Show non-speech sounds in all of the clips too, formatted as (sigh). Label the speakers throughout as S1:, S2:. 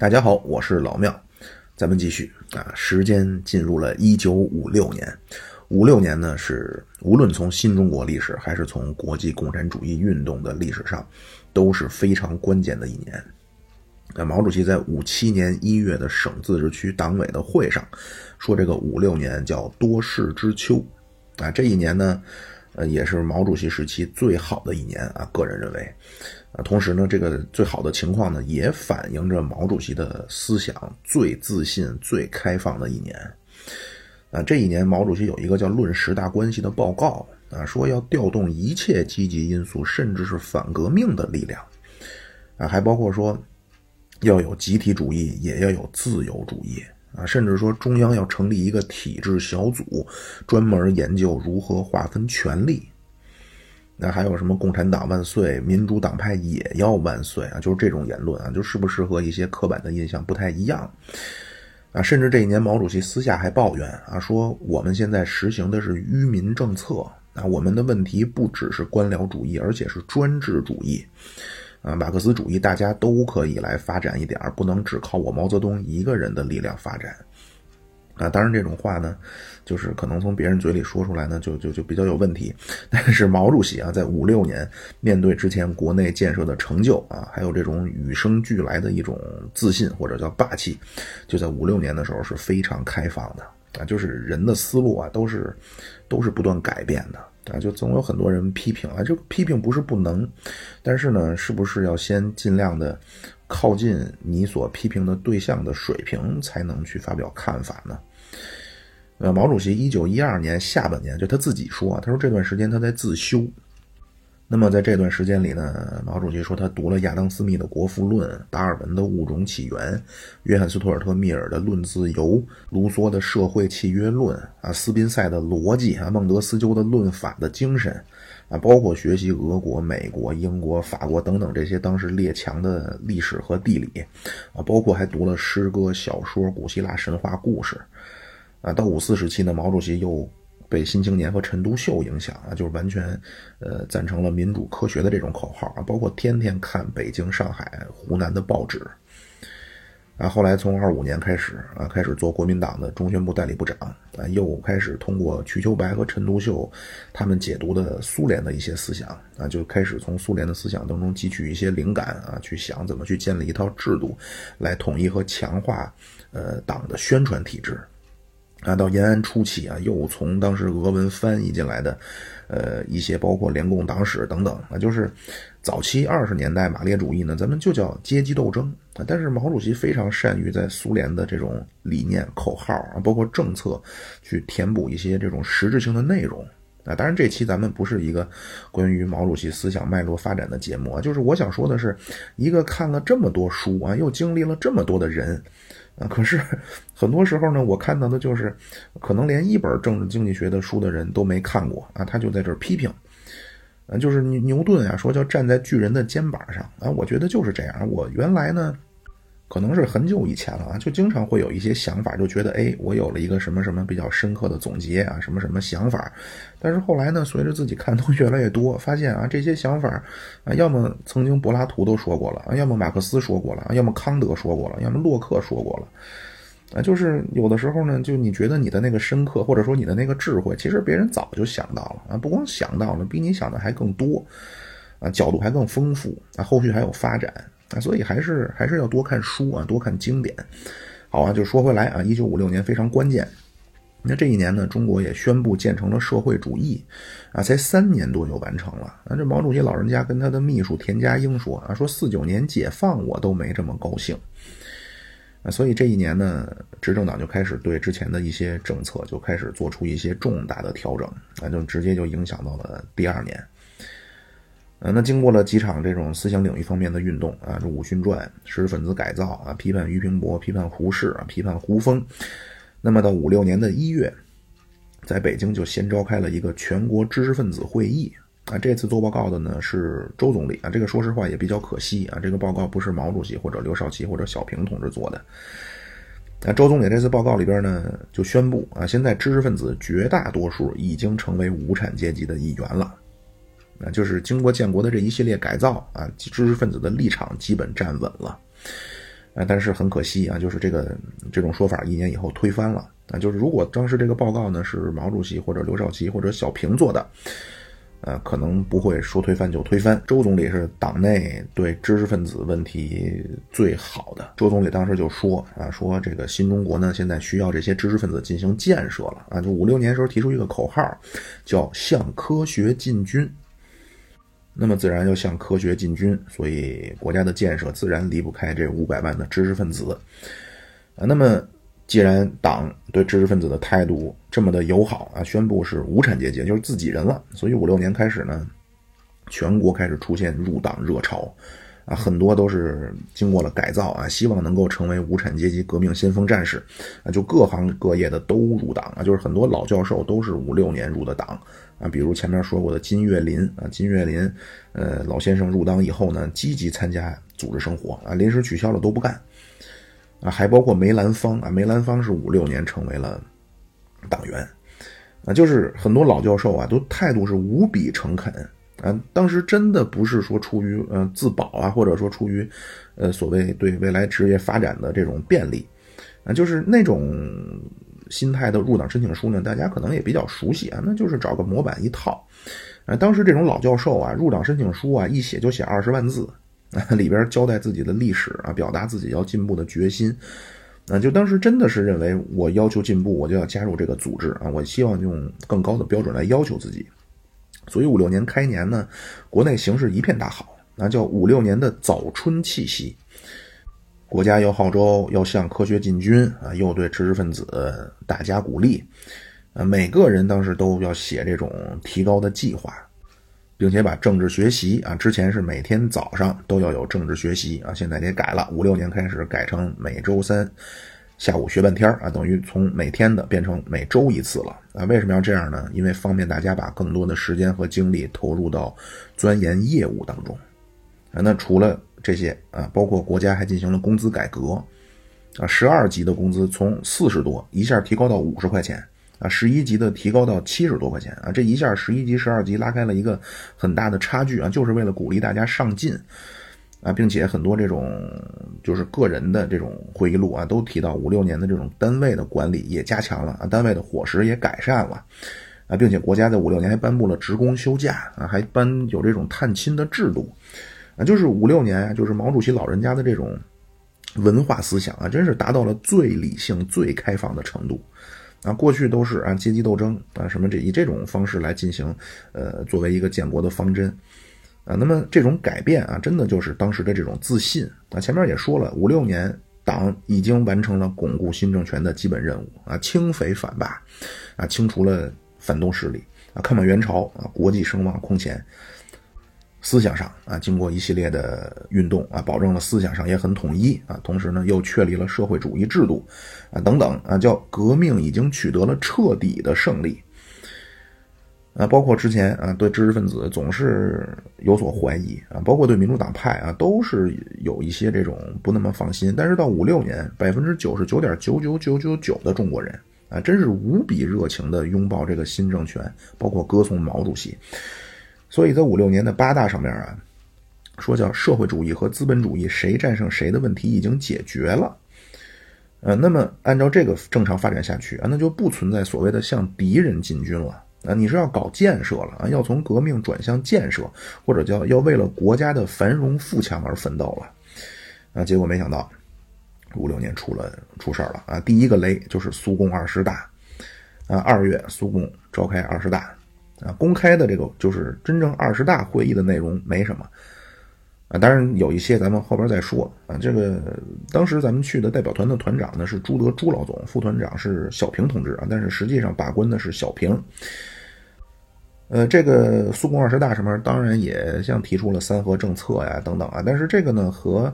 S1: 大家好，我是老庙，咱们继续啊。时间进入了一九五六年，五六年呢是无论从新中国历史还是从国际共产主义运动的历史上都是非常关键的一年。那毛主席在五七年一月的省自治区党委的会上说，这个五六年叫多事之秋啊。这一年呢，呃，也是毛主席时期最好的一年啊。个人认为。啊，同时呢，这个最好的情况呢，也反映着毛主席的思想最自信、最开放的一年。啊，这一年毛主席有一个叫《论十大关系》的报告啊，说要调动一切积极因素，甚至是反革命的力量。啊，还包括说要有集体主义，也要有自由主义。啊，甚至说中央要成立一个体制小组，专门研究如何划分权力。那还有什么“共产党万岁”“民主党派也要万岁”啊？就是这种言论啊，就是不是和一些刻板的印象不太一样啊？甚至这一年，毛主席私下还抱怨啊，说我们现在实行的是愚民政策啊，我们的问题不只是官僚主义，而且是专制主义啊，马克思主义大家都可以来发展一点不能只靠我毛泽东一个人的力量发展。啊，当然这种话呢，就是可能从别人嘴里说出来呢，就就就比较有问题。(laughs) 但是毛主席啊，在五六年面对之前国内建设的成就啊，还有这种与生俱来的一种自信或者叫霸气，就在五六年的时候是非常开放的啊，就是人的思路啊都是都是不断改变的啊，就总有很多人批评啊，就批评不是不能，但是呢，是不是要先尽量的靠近你所批评的对象的水平，才能去发表看法呢？呃，毛主席一九一二年下半年就他自己说，他说这段时间他在自修。那么在这段时间里呢，毛主席说他读了亚当·斯密的《国富论》，达尔文的《物种起源》，约翰·斯图尔特·密尔的《论自由》，卢梭的《社会契约论》啊，斯宾塞的《逻辑》啊，孟德斯鸠的《论法的精神》啊，包括学习俄国、美国、英国、法国等等这些当时列强的历史和地理啊，包括还读了诗歌、小说、古希腊神话故事。啊，到五四时期呢，毛主席又被《新青年》和陈独秀影响啊，就是完全，呃，赞成了民主科学的这种口号啊，包括天天看北京、上海、湖南的报纸。啊，后来从二五年开始啊，开始做国民党的中宣部代理部长啊，又开始通过瞿秋白和陈独秀他们解读的苏联的一些思想啊，就开始从苏联的思想当中汲取一些灵感啊，去想怎么去建立一套制度，来统一和强化呃党的宣传体制。啊，到延安初期啊，又从当时俄文翻译进来的，呃，一些包括联共党史等等啊，就是早期二十年代马列主义呢，咱们就叫阶级斗争啊。但是毛主席非常善于在苏联的这种理念、口号啊，包括政策，去填补一些这种实质性的内容啊。当然，这期咱们不是一个关于毛主席思想脉络发展的节目啊，就是我想说的是，一个看了这么多书啊，又经历了这么多的人。啊，可是很多时候呢，我看到的就是，可能连一本政治经济学的书的人都没看过啊，他就在这儿批评，啊，就是牛牛顿啊，说叫站在巨人的肩膀上啊，我觉得就是这样。我原来呢。可能是很久以前了啊，就经常会有一些想法，就觉得哎，我有了一个什么什么比较深刻的总结啊，什么什么想法。但是后来呢，随着自己看东西越来越多，发现啊，这些想法啊，要么曾经柏拉图都说过了啊，要么马克思说过了要么康德说过了，要么洛克说过了啊。就是有的时候呢，就你觉得你的那个深刻，或者说你的那个智慧，其实别人早就想到了啊，不光想到了，比你想的还更多啊，角度还更丰富啊，后续还有发展。啊，所以还是还是要多看书啊，多看经典。好啊，就说回来啊，一九五六年非常关键。那这一年呢，中国也宣布建成了社会主义，啊，才三年多就完成了。啊，这毛主席老人家跟他的秘书田家英说啊，说四九年解放我都没这么高兴。啊，所以这一年呢，执政党就开始对之前的一些政策就开始做出一些重大的调整，啊，就直接就影响到了第二年。呃，那经过了几场这种思想领域方面的运动啊，这《武训传》、知识分子改造啊，批判俞平伯、批判胡适啊，批判胡风。那么到五六年的一月，在北京就先召开了一个全国知识分子会议啊。这次做报告的呢是周总理啊，这个说实话也比较可惜啊，这个报告不是毛主席或者刘少奇或者小平同志做的。那周总理这次报告里边呢，就宣布啊，现在知识分子绝大多数已经成为无产阶级的一员了。啊，就是经过建国的这一系列改造啊，知识分子的立场基本站稳了。啊，但是很可惜啊，就是这个这种说法一年以后推翻了啊，就是如果当时这个报告呢是毛主席或者刘少奇或者小平做的。呃，可能不会说推翻就推翻。周总理是党内对知识分子问题最好的。周总理当时就说啊，说这个新中国呢，现在需要这些知识分子进行建设了啊。就五六年时候提出一个口号，叫向科学进军。那么自然要向科学进军，所以国家的建设自然离不开这五百万的知识分子啊。那么。既然党对知识分子的态度这么的友好啊，宣布是无产阶级，就是自己人了，所以五六年开始呢，全国开始出现入党热潮，啊，很多都是经过了改造啊，希望能够成为无产阶级革命先锋战士，啊，就各行各业的都入党啊，就是很多老教授都是五六年入的党啊，比如前面说过的金岳霖啊，金岳霖，呃，老先生入党以后呢，积极参加组织生活啊，临时取消了都不干。啊，还包括梅兰芳啊，梅兰芳是五六年成为了党员，啊，就是很多老教授啊，都态度是无比诚恳啊。当时真的不是说出于呃自保啊，或者说出于呃所谓对未来职业发展的这种便利啊，就是那种心态的入党申请书呢，大家可能也比较熟悉啊，那就是找个模板一套啊。当时这种老教授啊，入党申请书啊，一写就写二十万字。(laughs) 里边交代自己的历史啊，表达自己要进步的决心，啊，就当时真的是认为我要求进步，我就要加入这个组织啊，我希望用更高的标准来要求自己。所以五六年开年呢，国内形势一片大好，那叫五六年的早春气息。国家又号召要向科学进军啊，又对知识分子大加鼓励，啊，每个人当时都要写这种提高的计划。并且把政治学习啊，之前是每天早上都要有政治学习啊，现在也改了，五六年开始改成每周三下午学半天啊，等于从每天的变成每周一次了啊。为什么要这样呢？因为方便大家把更多的时间和精力投入到钻研业务当中啊。那除了这些啊，包括国家还进行了工资改革啊，十二级的工资从四十多一下提高到五十块钱。啊，十一级的提高到七十多块钱啊，这一下十一级、十二级拉开了一个很大的差距啊，就是为了鼓励大家上进啊，并且很多这种就是个人的这种会议录啊，都提到五六年的这种单位的管理也加强了啊，单位的伙食也改善了啊，并且国家在五六年还颁布了职工休假啊，还颁有这种探亲的制度啊，就是五六年啊，就是毛主席老人家的这种文化思想啊，真是达到了最理性、最开放的程度。啊，过去都是按阶级斗争啊，什么这以这种方式来进行，呃，作为一个建国的方针，啊，那么这种改变啊，真的就是当时的这种自信啊。前面也说了，五六年党已经完成了巩固新政权的基本任务啊，清匪反霸，啊，清除了反动势力啊，看满元朝啊，国际声望空前。思想上啊，经过一系列的运动啊，保证了思想上也很统一啊，同时呢，又确立了社会主义制度啊，等等啊，叫革命已经取得了彻底的胜利啊，包括之前啊，对知识分子总是有所怀疑啊，包括对民主党派啊，都是有一些这种不那么放心。但是到五六年，百分之九十九点九九九九九的中国人啊，真是无比热情的拥抱这个新政权，包括歌颂毛主席。所以在五六年的八大上面啊，说叫社会主义和资本主义谁战胜谁的问题已经解决了，呃，那么按照这个正常发展下去啊，那就不存在所谓的向敌人进军了。啊，你是要搞建设了啊，要从革命转向建设，或者叫要为了国家的繁荣富强而奋斗了。啊，结果没想到五六年出了出事了。啊，第一个雷就是苏共二十大。啊，二月苏共召开二十大。啊，公开的这个就是真正二十大会议的内容没什么，啊，当然有一些咱们后边再说啊。这个当时咱们去的代表团的团长呢是朱德朱老总，副团长是小平同志啊，但是实际上把关的是小平。呃，这个苏共二十大上面当然也像提出了三核政策呀等等啊，但是这个呢和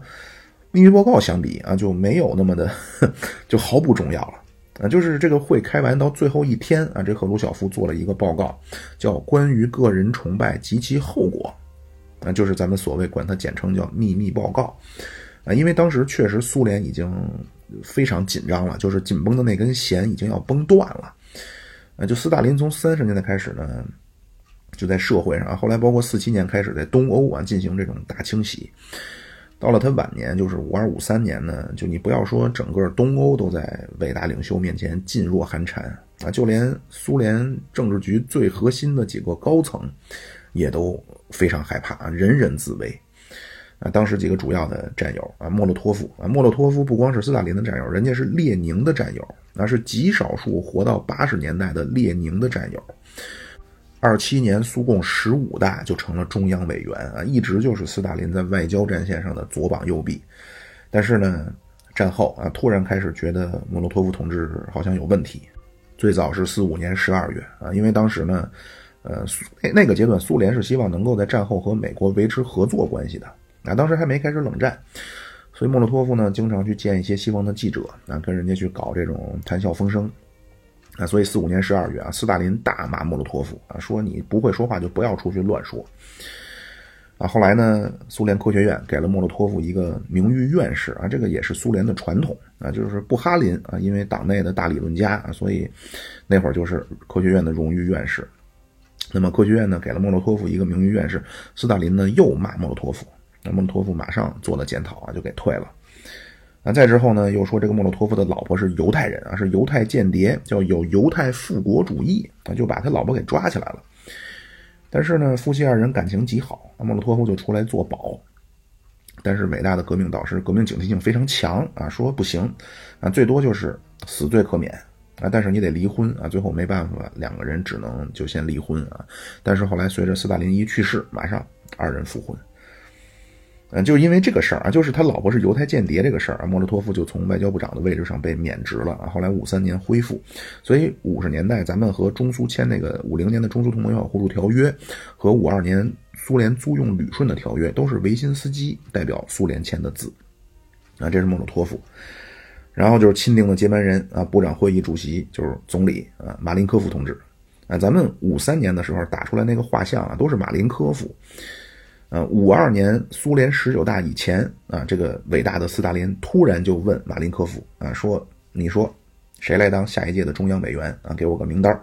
S1: 秘密报告相比啊就没有那么的 (laughs) 就毫不重要了。啊，就是这个会开完到最后一天啊，这赫鲁晓夫做了一个报告，叫《关于个人崇拜及其后果》，啊，就是咱们所谓管它简称叫秘密报告，啊，因为当时确实苏联已经非常紧张了，就是紧绷的那根弦已经要崩断了，啊，就斯大林从三十年代开始呢，就在社会上，后来包括四七年开始在东欧啊进行这种大清洗。到了他晚年，就是五二五三年呢，就你不要说整个东欧都在伟大领袖面前噤若寒蝉啊，就连苏联政治局最核心的几个高层，也都非常害怕啊，人人自危。啊，当时几个主要的战友啊，莫洛托夫啊，莫洛托夫不光是斯大林的战友，人家是列宁的战友，那是极少数活到八十年代的列宁的战友。二七年，苏共十五大就成了中央委员啊，一直就是斯大林在外交战线上的左膀右臂。但是呢，战后啊，突然开始觉得莫洛托夫同志好像有问题。最早是四五年十二月啊，因为当时呢，呃，那那个阶段苏联是希望能够在战后和美国维持合作关系的啊，当时还没开始冷战，所以莫洛托夫呢经常去见一些西方的记者啊，跟人家去搞这种谈笑风生。啊，所以四五年十二月啊，斯大林大骂莫洛托夫啊，说你不会说话就不要出去乱说。啊，后来呢，苏联科学院给了莫洛托夫一个名誉院士啊，这个也是苏联的传统啊，就是布哈林啊，因为党内的大理论家啊，所以那会儿就是科学院的荣誉院士。那么科学院呢，给了莫洛托夫一个名誉院士，斯大林呢又骂莫洛托夫，那莫洛托夫马上做了检讨啊，就给退了。那再之后呢，又说这个莫洛托夫的老婆是犹太人啊，是犹太间谍，叫有犹太复国主义啊，就把他老婆给抓起来了。但是呢，夫妻二人感情极好，那莫洛托夫就出来作保。但是伟大的革命导师，革命警惕性非常强啊，说不行啊，最多就是死罪可免啊，但是你得离婚啊。最后没办法，两个人只能就先离婚啊。但是后来随着斯大林一去世，马上二人复婚。嗯，就因为这个事儿啊，就是他老婆是犹太间谍这个事儿啊，莫洛托夫就从外交部长的位置上被免职了啊。后来五三年恢复，所以五十年代咱们和中苏签那个五零年的中苏同盟友好互助条约和五二年苏联租用旅顺的条约，都是维辛斯基代表苏联签的字啊。这是莫洛托夫，然后就是钦定的接班人啊，部长会议主席就是总理啊，马林科夫同志啊。咱们五三年的时候打出来那个画像啊，都是马林科夫。呃，五二年苏联十九大以前啊，这个伟大的斯大林突然就问马林科夫啊，说：“你说谁来当下一届的中央委员啊？给我个名单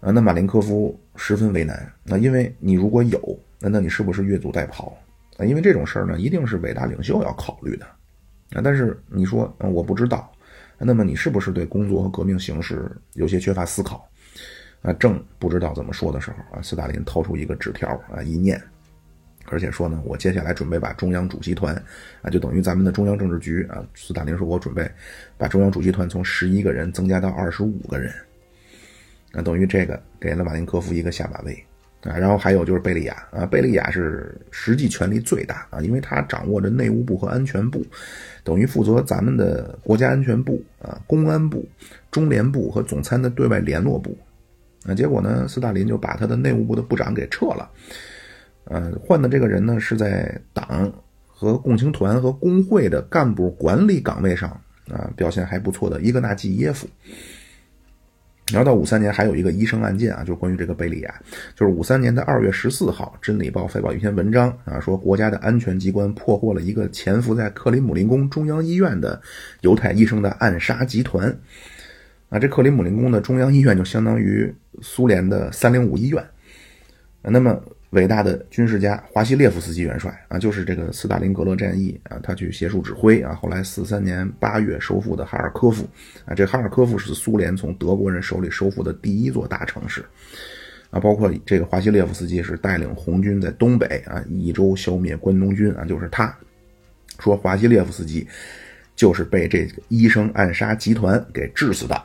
S1: 啊，那马林科夫十分为难那因为你如果有，那那你是不是越俎代庖啊？因为这种事儿呢，一定是伟大领袖要考虑的啊。但是你说嗯我不知道，那么你是不是对工作和革命形势有些缺乏思考啊？正不知道怎么说的时候啊，斯大林掏出一个纸条啊，一念。而且说呢，我接下来准备把中央主席团，啊，就等于咱们的中央政治局啊。斯大林说，我准备把中央主席团从十一个人增加到二十五个人，那等于这个给了马林科夫一个下马威啊。然后还有就是贝利亚啊，贝利亚是实际权力最大啊，因为他掌握着内务部和安全部，等于负责咱们的国家安全部啊、公安部、中联部和总参的对外联络部。那结果呢，斯大林就把他的内务部的部长给撤了。呃，换的这个人呢，是在党和共青团和工会的干部管理岗位上啊表现还不错的伊格纳季耶夫。然后到五三年还有一个医生案件啊，就是关于这个贝利亚，就是五三年的二月十四号，《真理报》发表一篇文章啊，说国家的安全机关破获了一个潜伏在克林姆林宫中央医院的犹太医生的暗杀集团。啊，这克林姆林宫的中央医院就相当于苏联的三零五医院。那么。伟大的军事家华西列夫斯基元帅啊，就是这个斯大林格勒战役啊，他去协助指挥啊。后来四三年八月收复的哈尔科夫啊，这哈尔科夫是苏联从德国人手里收复的第一座大城市啊。包括这个华西列夫斯基是带领红军在东北啊一周消灭关东军啊，就是他说华西列夫斯基就是被这个医生暗杀集团给致死的。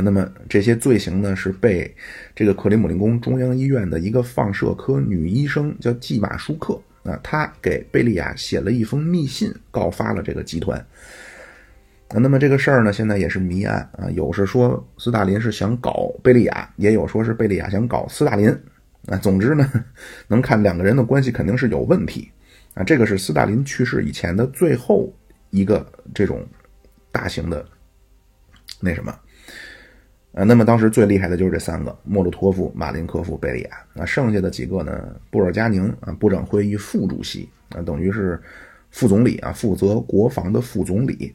S1: 那么这些罪行呢，是被这个克里姆林宫中央医院的一个放射科女医生叫季马舒克啊，她给贝利亚写了一封密信，告发了这个集团。那么这个事儿呢，现在也是谜案啊，有是说斯大林是想搞贝利亚，也有说是贝利亚想搞斯大林啊。总之呢，(laughs) 能看两个人的关系肯定是有问题啊。这个是斯大林去世以前的最后一个这种大型的那什么。啊，那么当时最厉害的就是这三个：莫洛托夫、马林科夫、贝利亚。那剩下的几个呢？布尔加宁啊，部长会议副主席啊，等于是副总理啊，负责国防的副总理。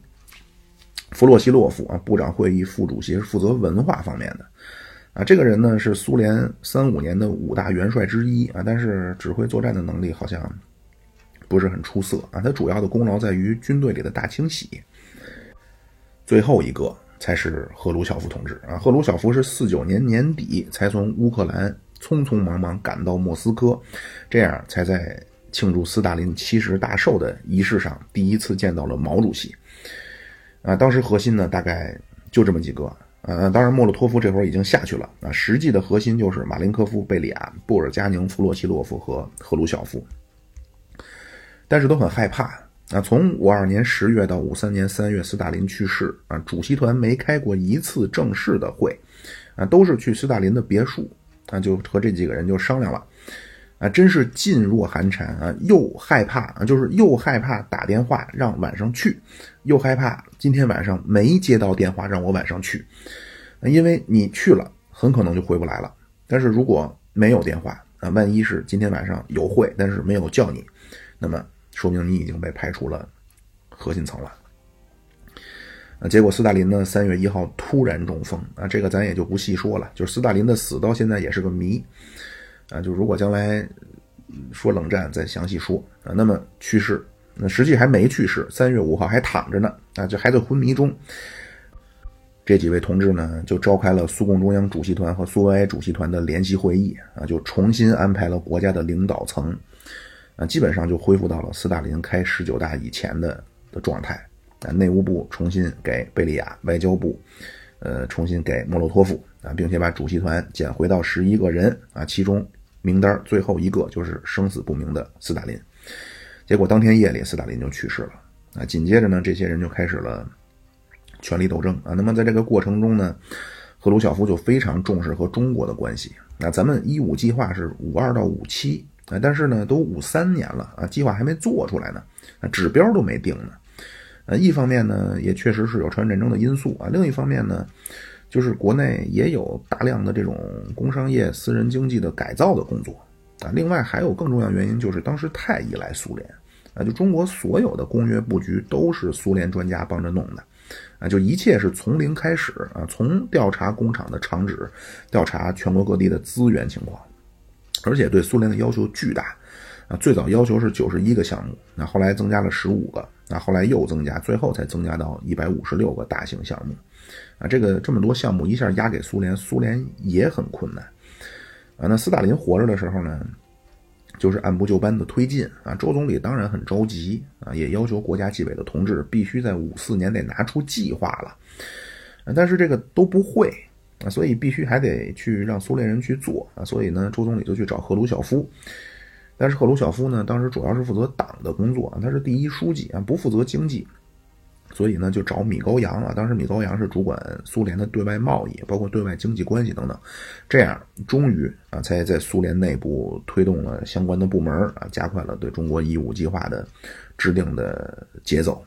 S1: 弗洛西洛夫啊，部长会议副主席是负责文化方面的。啊，这个人呢是苏联三五年的五大元帅之一啊，但是指挥作战的能力好像不是很出色啊。他主要的功劳在于军队里的大清洗。最后一个才是赫鲁晓夫同志啊。赫鲁晓夫是四九年年底才从乌克兰匆匆忙忙赶到莫斯科，这样才在庆祝斯大林七十大寿的仪式上第一次见到了毛主席。啊，当时核心呢大概就这么几个。呃，当然，莫洛托夫这会儿已经下去了啊。实际的核心就是马林科夫、贝利亚、布尔加宁、弗洛奇洛夫和赫鲁晓夫，但是都很害怕啊。从五二年十月到五三年三月，斯大林去世啊，主席团没开过一次正式的会啊，都是去斯大林的别墅啊，就和这几个人就商量了。啊，真是噤若寒蝉啊！又害怕啊，就是又害怕打电话让晚上去，又害怕今天晚上没接到电话让我晚上去，因为你去了很可能就回不来了。但是如果没有电话啊，万一是今天晚上有会，但是没有叫你，那么说明你已经被排除了核心层了。啊，结果斯大林呢，三月一号突然中风啊，这个咱也就不细说了。就是斯大林的死到现在也是个谜。啊，就如果将来说冷战再详细说啊，那么去世，那实际还没去世，三月五号还躺着呢啊，就还在昏迷中。这几位同志呢，就召开了苏共中央主席团和苏维埃主席团的联席会议啊，就重新安排了国家的领导层啊，基本上就恢复到了斯大林开十九大以前的的状态啊，内务部重新给贝利亚，外交部呃重新给莫洛托夫啊，并且把主席团减回到十一个人啊，其中。名单最后一个就是生死不明的斯大林，结果当天夜里斯大林就去世了啊！紧接着呢，这些人就开始了权力斗争啊。那么在这个过程中呢，赫鲁晓夫就非常重视和中国的关系。那咱们一五计划是五二到五七啊，但是呢，都五三年了啊，计划还没做出来呢，啊，指标都没定呢。呃，一方面呢，也确实是有朝鲜战争的因素啊，另一方面呢。就是国内也有大量的这种工商业、私人经济的改造的工作啊。另外还有更重要原因，就是当时太依赖苏联啊。就中国所有的工业布局都是苏联专家帮着弄的啊。就一切是从零开始啊，从调查工厂的厂址，调查全国各地的资源情况，而且对苏联的要求巨大啊。最早要求是九十一个项目，那后来增加了十五个，那后来又增加，最后才增加到一百五十六个大型项目。啊，这个这么多项目一下压给苏联，苏联也很困难。啊，那斯大林活着的时候呢，就是按部就班的推进。啊，周总理当然很着急，啊，也要求国家纪委的同志必须在五四年得拿出计划了。但是这个都不会，啊，所以必须还得去让苏联人去做。啊，所以呢，周总理就去找赫鲁晓夫。但是赫鲁晓夫呢，当时主要是负责党的工作啊，他是第一书记啊，不负责经济。所以呢，就找米高扬啊。当时米高扬是主管苏联的对外贸易，包括对外经济关系等等。这样，终于啊，才在苏联内部推动了相关的部门啊，加快了对中国一五计划的制定的节奏。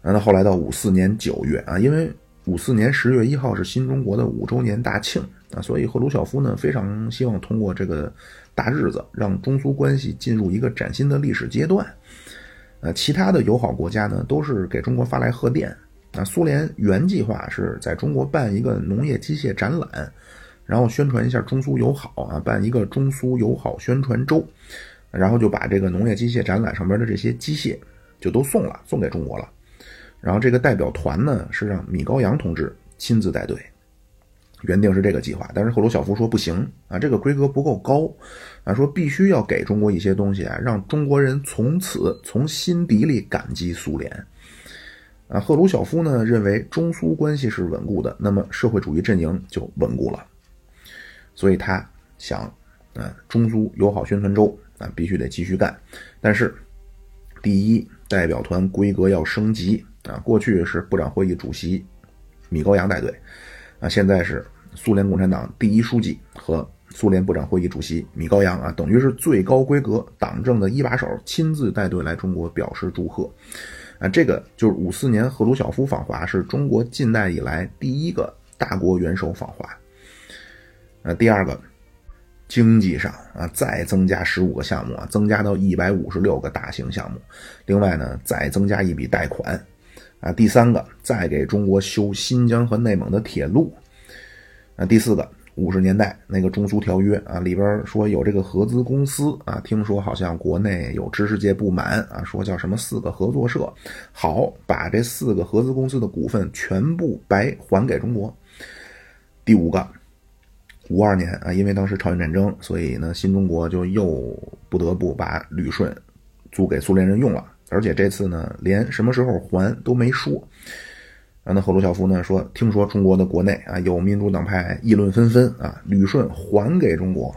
S1: 那后来到五四年九月啊，因为五四年十月一号是新中国的五周年大庆啊，所以赫鲁晓夫呢非常希望通过这个大日子，让中苏关系进入一个崭新的历史阶段。呃，其他的友好国家呢，都是给中国发来贺电。啊，苏联原计划是在中国办一个农业机械展览，然后宣传一下中苏友好啊，办一个中苏友好宣传周，然后就把这个农业机械展览上边的这些机械就都送了，送给中国了。然后这个代表团呢，是让米高扬同志亲自带队。原定是这个计划，但是赫鲁晓夫说不行啊，这个规格不够高，啊，说必须要给中国一些东西啊，让中国人从此从心底里感激苏联。啊，赫鲁晓夫呢认为中苏关系是稳固的，那么社会主义阵营就稳固了，所以他想，啊，中苏友好宣传周啊必须得继续干，但是第一代表团规格要升级啊，过去是部长会议主席米高扬带队。啊，现在是苏联共产党第一书记和苏联部长会议主席米高扬啊，等于是最高规格党政的一把手，亲自带队来中国表示祝贺。啊，这个就是五四年赫鲁晓夫访华，是中国近代以来第一个大国元首访华。呃，第二个，经济上啊，再增加十五个项目啊，增加到一百五十六个大型项目。另外呢，再增加一笔贷款。啊，第三个，再给中国修新疆和内蒙的铁路。啊，第四个，五十年代那个中苏条约啊，里边说有这个合资公司啊，听说好像国内有知识界不满啊，说叫什么四个合作社，好把这四个合资公司的股份全部白还给中国。第五个，五二年啊，因为当时朝鲜战争，所以呢，新中国就又不得不把旅顺租给苏联人用了，而且这次呢，连什么时候还都没说。啊，那，赫鲁晓夫呢说，听说中国的国内啊有民主党派议论纷纷啊，旅顺还给中国，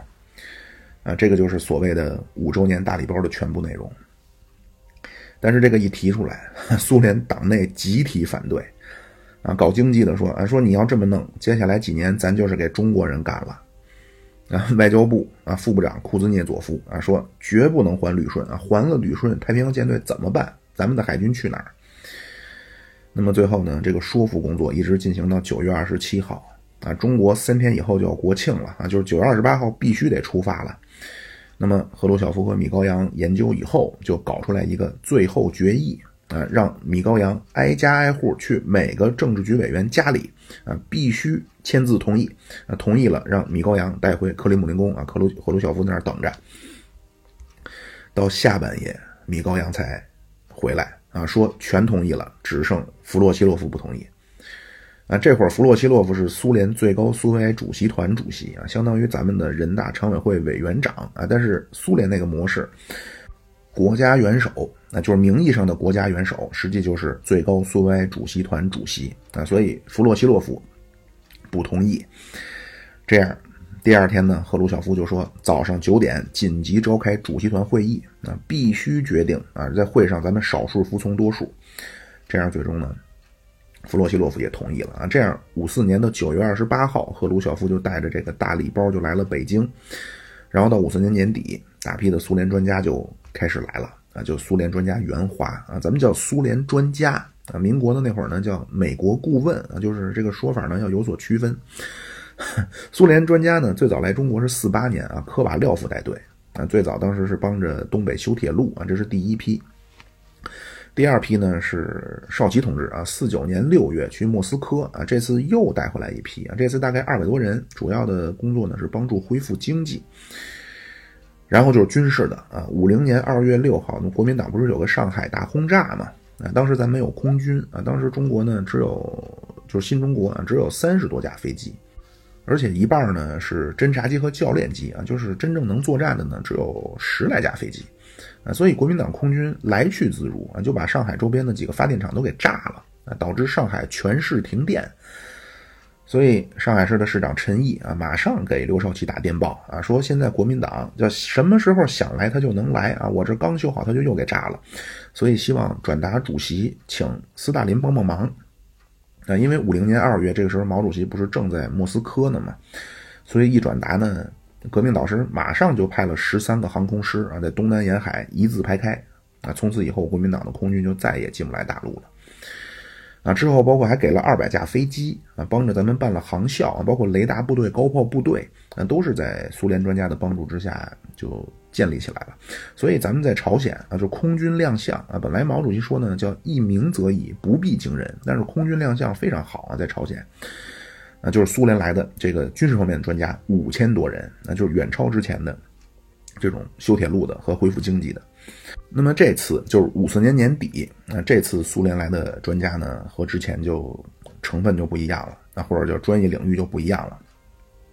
S1: 啊，这个就是所谓的五周年大礼包的全部内容。但是这个一提出来，(laughs) 苏联党内集体反对，啊，搞经济的说啊，说你要这么弄，接下来几年咱就是给中国人干了。啊，外交部啊副部长库兹涅佐夫啊说，绝不能还旅顺啊，还了旅顺，太平洋舰队怎么办？咱们的海军去哪儿？那么最后呢，这个说服工作一直进行到九月二十七号啊，中国三天以后就要国庆了啊，就是九月二十八号必须得出发了。那么赫鲁晓夫和米高扬研究以后，就搞出来一个最后决议啊，让米高扬挨家挨户去每个政治局委员家里啊，必须签字同意啊，同意了让米高扬带回克里姆林宫啊，克鲁赫鲁晓夫在那儿等着。到下半夜，米高扬才回来。啊，说全同意了，只剩弗洛西洛夫不同意。啊，这会儿弗洛西洛夫是苏联最高苏维埃主席团主席啊，相当于咱们的人大常委会委员长啊。但是苏联那个模式，国家元首，那就是名义上的国家元首，实际就是最高苏维埃主席团主席啊。所以弗洛西洛夫不同意，这样。第二天呢，赫鲁晓夫就说早上九点紧急召开主席团会议，啊，必须决定啊，在会上咱们少数服从多数，这样最终呢，弗洛西洛夫也同意了啊。这样五四年的九月二十八号，赫鲁晓夫就带着这个大礼包就来了北京，然后到五四年年底，大批的苏联专家就开始来了啊，就苏联专家援华啊，咱们叫苏联专家啊，民国的那会儿呢叫美国顾问啊，就是这个说法呢要有所区分。(laughs) 苏联专家呢，最早来中国是四八年啊，科瓦廖夫带队啊，最早当时是帮着东北修铁路啊，这是第一批。第二批呢是少奇同志啊，四九年六月去莫斯科啊，这次又带回来一批啊，这次大概二百多人，主要的工作呢是帮助恢复经济。然后就是军事的啊，五零年二月六号，那国民党不是有个上海大轰炸嘛？啊，当时咱没有空军啊，当时中国呢只有就是新中国啊，只有三十多架飞机。而且一半呢是侦察机和教练机啊，就是真正能作战的呢只有十来架飞机，啊，所以国民党空军来去自如啊，就把上海周边的几个发电厂都给炸了啊，导致上海全市停电。所以上海市的市长陈毅啊，马上给刘少奇打电报啊，说现在国民党叫什么时候想来他就能来啊，我这刚修好他就又给炸了，所以希望转达主席请斯大林帮帮忙。那因为五零年二月这个时候毛主席不是正在莫斯科呢嘛，所以一转达呢，革命导师马上就派了十三个航空师啊，在东南沿海一字排开啊，从此以后国民党的空军就再也进不来大陆了。啊，之后包括还给了二百架飞机啊，帮着咱们办了航校啊，包括雷达部队、高炮部队啊，都是在苏联专家的帮助之下就。建立起来了，所以咱们在朝鲜啊，就空军亮相啊。本来毛主席说呢，叫一鸣则已，不必惊人。但是空军亮相非常好啊，在朝鲜，啊，就是苏联来的这个军事方面的专家五千多人，那就是远超之前的这种修铁路的和恢复经济的。那么这次就是五四年年底，那这次苏联来的专家呢，和之前就成分就不一样了，那或者叫专业领域就不一样了。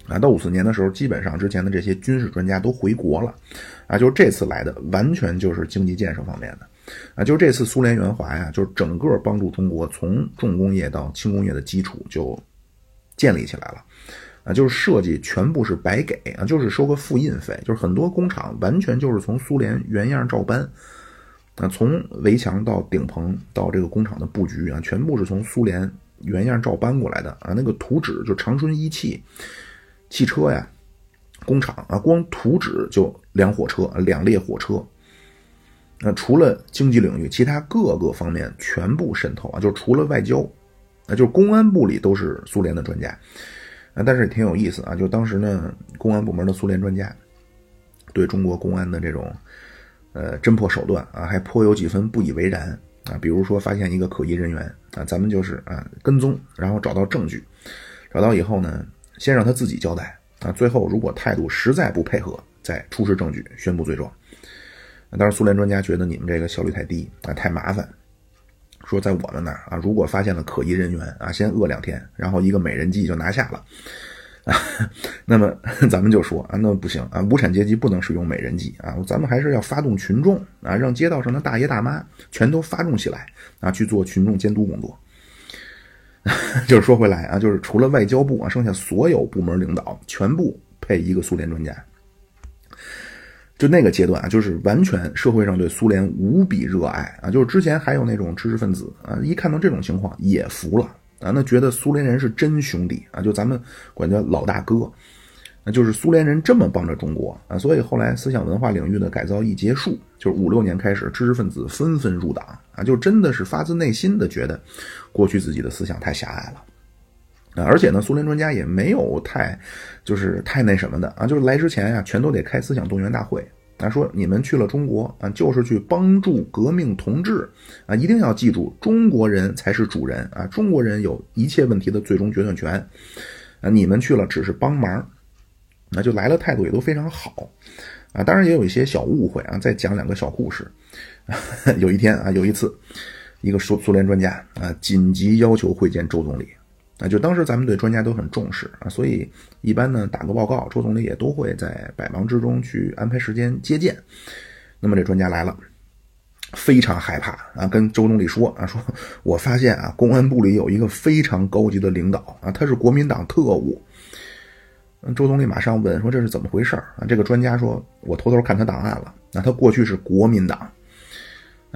S1: 啊，到五四年的时候，基本上之前的这些军事专家都回国了，啊，就是这次来的完全就是经济建设方面的，啊，就是这次苏联援华呀，就是整个帮助中国从重工业到轻工业的基础就建立起来了，啊，就是设计全部是白给啊，就是收个复印费，就是很多工厂完全就是从苏联原样照搬，啊，从围墙到顶棚到这个工厂的布局啊，全部是从苏联原样照搬过来的啊，那个图纸就长春一汽。汽车呀，工厂啊，光图纸就两火车，两列火车。那除了经济领域，其他各个方面全部渗透啊，就除了外交，啊，就是公安部里都是苏联的专家。啊，但是也挺有意思啊，就当时呢，公安部门的苏联专家对中国公安的这种呃侦破手段啊，还颇有几分不以为然啊。比如说发现一个可疑人员啊，咱们就是啊跟踪，然后找到证据，找到以后呢。先让他自己交代啊，最后如果态度实在不配合，再出示证据宣布罪状。当时苏联专家觉得你们这个效率太低啊，太麻烦，说在我们那儿啊，如果发现了可疑人员啊，先饿两天，然后一个美人计就拿下了。啊，(laughs) 那么 (laughs) 咱们就说啊，那不行啊，无产阶级不能使用美人计啊，咱们还是要发动群众啊，让街道上的大爷大妈全都发动起来啊，去做群众监督工作。(laughs) 就是说回来啊，就是除了外交部啊，剩下所有部门领导全部配一个苏联专家。就那个阶段啊，就是完全社会上对苏联无比热爱啊，就是之前还有那种知识分子啊，一看到这种情况也服了啊，那觉得苏联人是真兄弟啊，就咱们管叫老大哥，那就是苏联人这么帮着中国啊，所以后来思想文化领域的改造一结束，就是五六年开始，知识分子纷纷入党啊，就真的是发自内心的觉得过去自己的思想太狭隘了。啊，而且呢，苏联专家也没有太，就是太那什么的啊，就是来之前呀，全都得开思想动员大会。啊，说你们去了中国啊，就是去帮助革命同志啊，一定要记住，中国人才是主人啊，中国人有一切问题的最终决断权。啊，你们去了只是帮忙，那就来了，态度也都非常好。啊，当然也有一些小误会啊，再讲两个小故事，(laughs) 有一天啊，有一次，一个苏苏联专家啊，紧急要求会见周总理。啊，就当时咱们对专家都很重视啊，所以一般呢打个报告，周总理也都会在百忙之中去安排时间接见。那么这专家来了，非常害怕啊，跟周总理说啊，说我发现啊，公安部里有一个非常高级的领导啊，他是国民党特务。周总理马上问说这是怎么回事儿啊？这个专家说，我偷偷看他档案了，那他过去是国民党。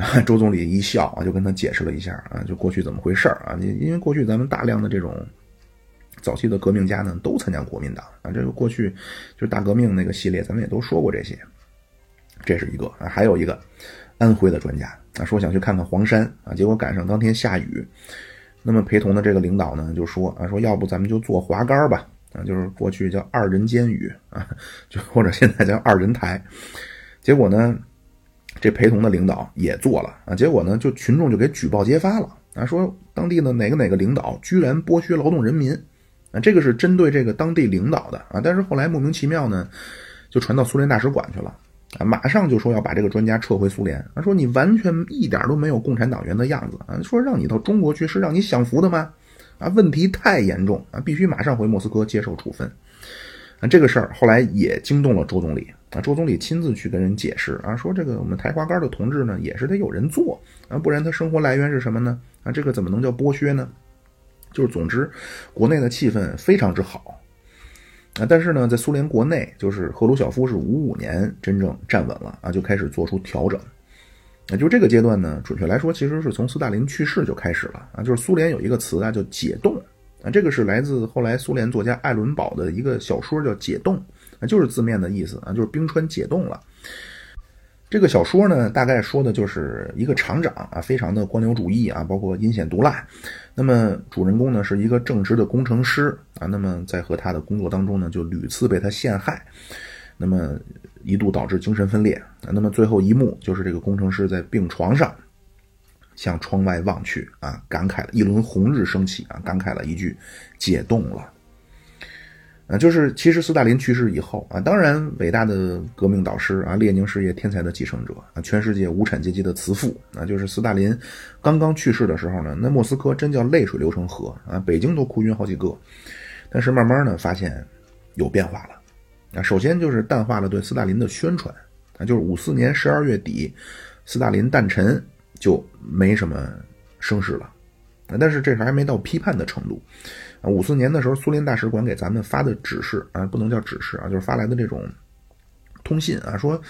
S1: (laughs) 周总理一笑啊，就跟他解释了一下啊，就过去怎么回事啊？你因为过去咱们大量的这种早期的革命家呢，都参加国民党啊。这个过去就是大革命那个系列，咱们也都说过这些。这是一个啊，还有一个安徽的专家啊，说想去看看黄山啊，结果赶上当天下雨。那么陪同的这个领导呢，就说啊，说要不咱们就坐滑竿吧啊，就是过去叫二人监雨啊，就或者现在叫二人台。结果呢？这陪同的领导也做了啊，结果呢，就群众就给举报揭发了啊，说当地的哪个哪个领导居然剥削劳动人民啊，这个是针对这个当地领导的啊，但是后来莫名其妙呢，就传到苏联大使馆去了啊，马上就说要把这个专家撤回苏联啊，说你完全一点都没有共产党员的样子啊，说让你到中国去是让你享福的吗？啊，问题太严重啊，必须马上回莫斯科接受处分。啊，这个事儿后来也惊动了周总理啊，周总理亲自去跟人解释啊，说这个我们抬花杆的同志呢，也是得有人做啊，不然他生活来源是什么呢？啊，这个怎么能叫剥削呢？就是总之，国内的气氛非常之好啊，但是呢，在苏联国内，就是赫鲁晓夫是五五年真正站稳了啊，就开始做出调整。啊，就这个阶段呢，准确来说，其实是从斯大林去世就开始了啊，就是苏联有一个词啊，叫解冻。啊，这个是来自后来苏联作家艾伦堡的一个小说，叫《解冻》，啊，就是字面的意思啊，就是冰川解冻了。这个小说呢，大概说的就是一个厂长啊，非常的官僚主义啊，包括阴险毒辣。那么主人公呢，是一个正直的工程师啊，那么在和他的工作当中呢，就屡次被他陷害，那么一度导致精神分裂啊。那么最后一幕就是这个工程师在病床上。向窗外望去啊，感慨了一轮红日升起啊，感慨了一句“解冻了”。啊，就是其实斯大林去世以后啊，当然伟大的革命导师啊，列宁事业天才的继承者啊，全世界无产阶级的慈父啊，就是斯大林刚刚去世的时候呢，那莫斯科真叫泪水流成河啊，北京都哭晕好几个。但是慢慢呢，发现有变化了啊，首先就是淡化了对斯大林的宣传啊，就是五四年十二月底，斯大林诞辰。就没什么声势了，但是这还没到批判的程度。啊，五四年的时候，苏联大使馆给咱们发的指示啊，不能叫指示啊，就是发来的这种通信啊，说，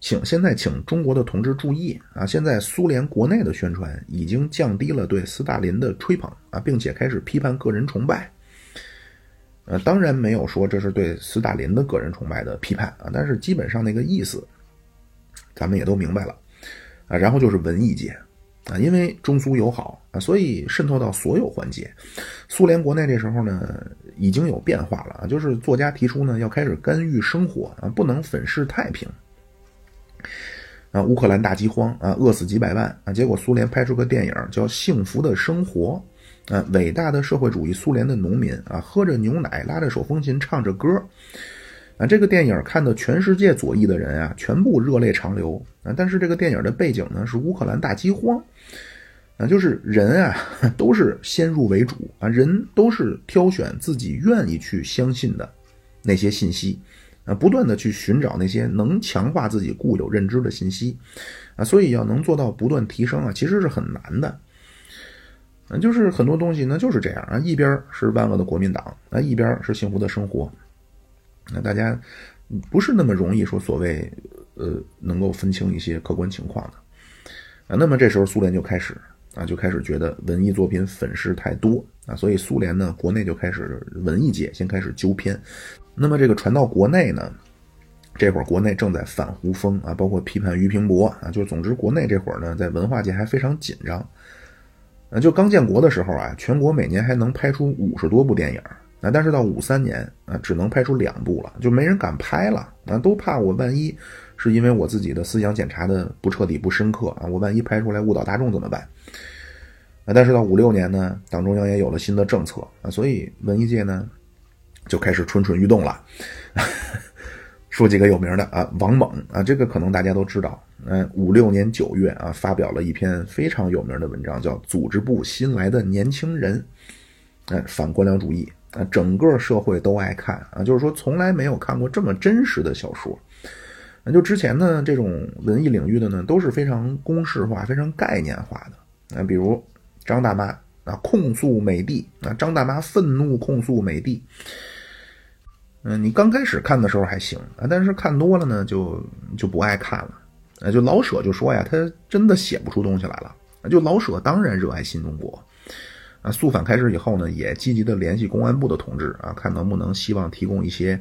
S1: 请现在请中国的同志注意啊，现在苏联国内的宣传已经降低了对斯大林的吹捧啊，并且开始批判个人崇拜。呃，当然没有说这是对斯大林的个人崇拜的批判啊，但是基本上那个意思，咱们也都明白了。啊，然后就是文艺界，啊，因为中苏友好啊，所以渗透到所有环节。苏联国内这时候呢，已经有变化了啊，就是作家提出呢，要开始干预生活啊，不能粉饰太平。啊，乌克兰大饥荒啊，饿死几百万啊，结果苏联拍出个电影叫《幸福的生活》啊，伟大的社会主义苏联的农民啊，喝着牛奶，拉着手风琴，唱着歌啊，这个电影看的全世界左翼的人啊，全部热泪长流啊。但是这个电影的背景呢，是乌克兰大饥荒啊，就是人啊，都是先入为主啊，人都是挑选自己愿意去相信的那些信息啊，不断的去寻找那些能强化自己固有认知的信息啊，所以要能做到不断提升啊，其实是很难的。嗯，就是很多东西呢就是这样啊，一边是万恶的国民党啊，一边是幸福的生活，那大家不是那么容易说所谓呃能够分清一些客观情况的啊。那么这时候苏联就开始啊，就开始觉得文艺作品粉饰太多啊，所以苏联呢国内就开始文艺界先开始纠偏。那么这个传到国内呢，这会儿国内正在反胡风啊，包括批判俞平伯啊，就总之国内这会儿呢在文化界还非常紧张。啊，就刚建国的时候啊，全国每年还能拍出五十多部电影啊，但是到五三年啊，只能拍出两部了，就没人敢拍了啊，都怕我万一是因为我自己的思想检查的不彻底、不深刻啊，我万一拍出来误导大众怎么办？啊，但是到五六年呢，党中央也有了新的政策啊，所以文艺界呢就开始蠢蠢欲动了。(laughs) 说几个有名的啊，王猛啊，这个可能大家都知道。嗯，五六年九月啊，发表了一篇非常有名的文章，叫《组织部新来的年轻人》，嗯，反官僚主义啊，整个社会都爱看啊，就是说从来没有看过这么真实的小说。那就之前呢，这种文艺领域的呢，都是非常公式化、非常概念化的。啊，比如张大妈啊，控诉美帝啊，张大妈愤怒控诉美帝。嗯，你刚开始看的时候还行啊，但是看多了呢，就就不爱看了。啊，就老舍就说呀，他真的写不出东西来了。就老舍当然热爱新中国，啊，肃反开始以后呢，也积极的联系公安部的同志啊，看能不能希望提供一些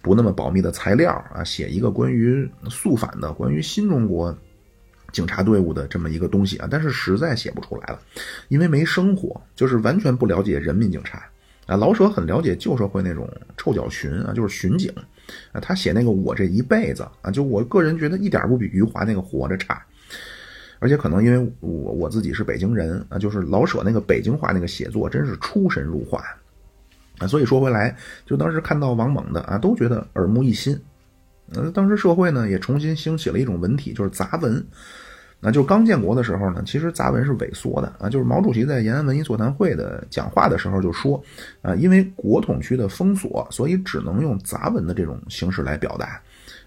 S1: 不那么保密的材料啊，写一个关于肃反的、关于新中国警察队伍的这么一个东西啊。但是实在写不出来了，因为没生活，就是完全不了解人民警察。啊，老舍很了解旧社会那种臭脚巡啊，就是巡警，啊，他写那个我这一辈子啊，就我个人觉得一点不比余华那个活着差，而且可能因为我我自己是北京人啊，就是老舍那个北京话那个写作真是出神入化啊，所以说回来，就当时看到王蒙的啊，都觉得耳目一新，呃，当时社会呢也重新兴起了一种文体，就是杂文。那就刚建国的时候呢，其实杂文是萎缩的啊。就是毛主席在延安文艺座谈会的讲话的时候就说，啊，因为国统区的封锁，所以只能用杂文的这种形式来表达。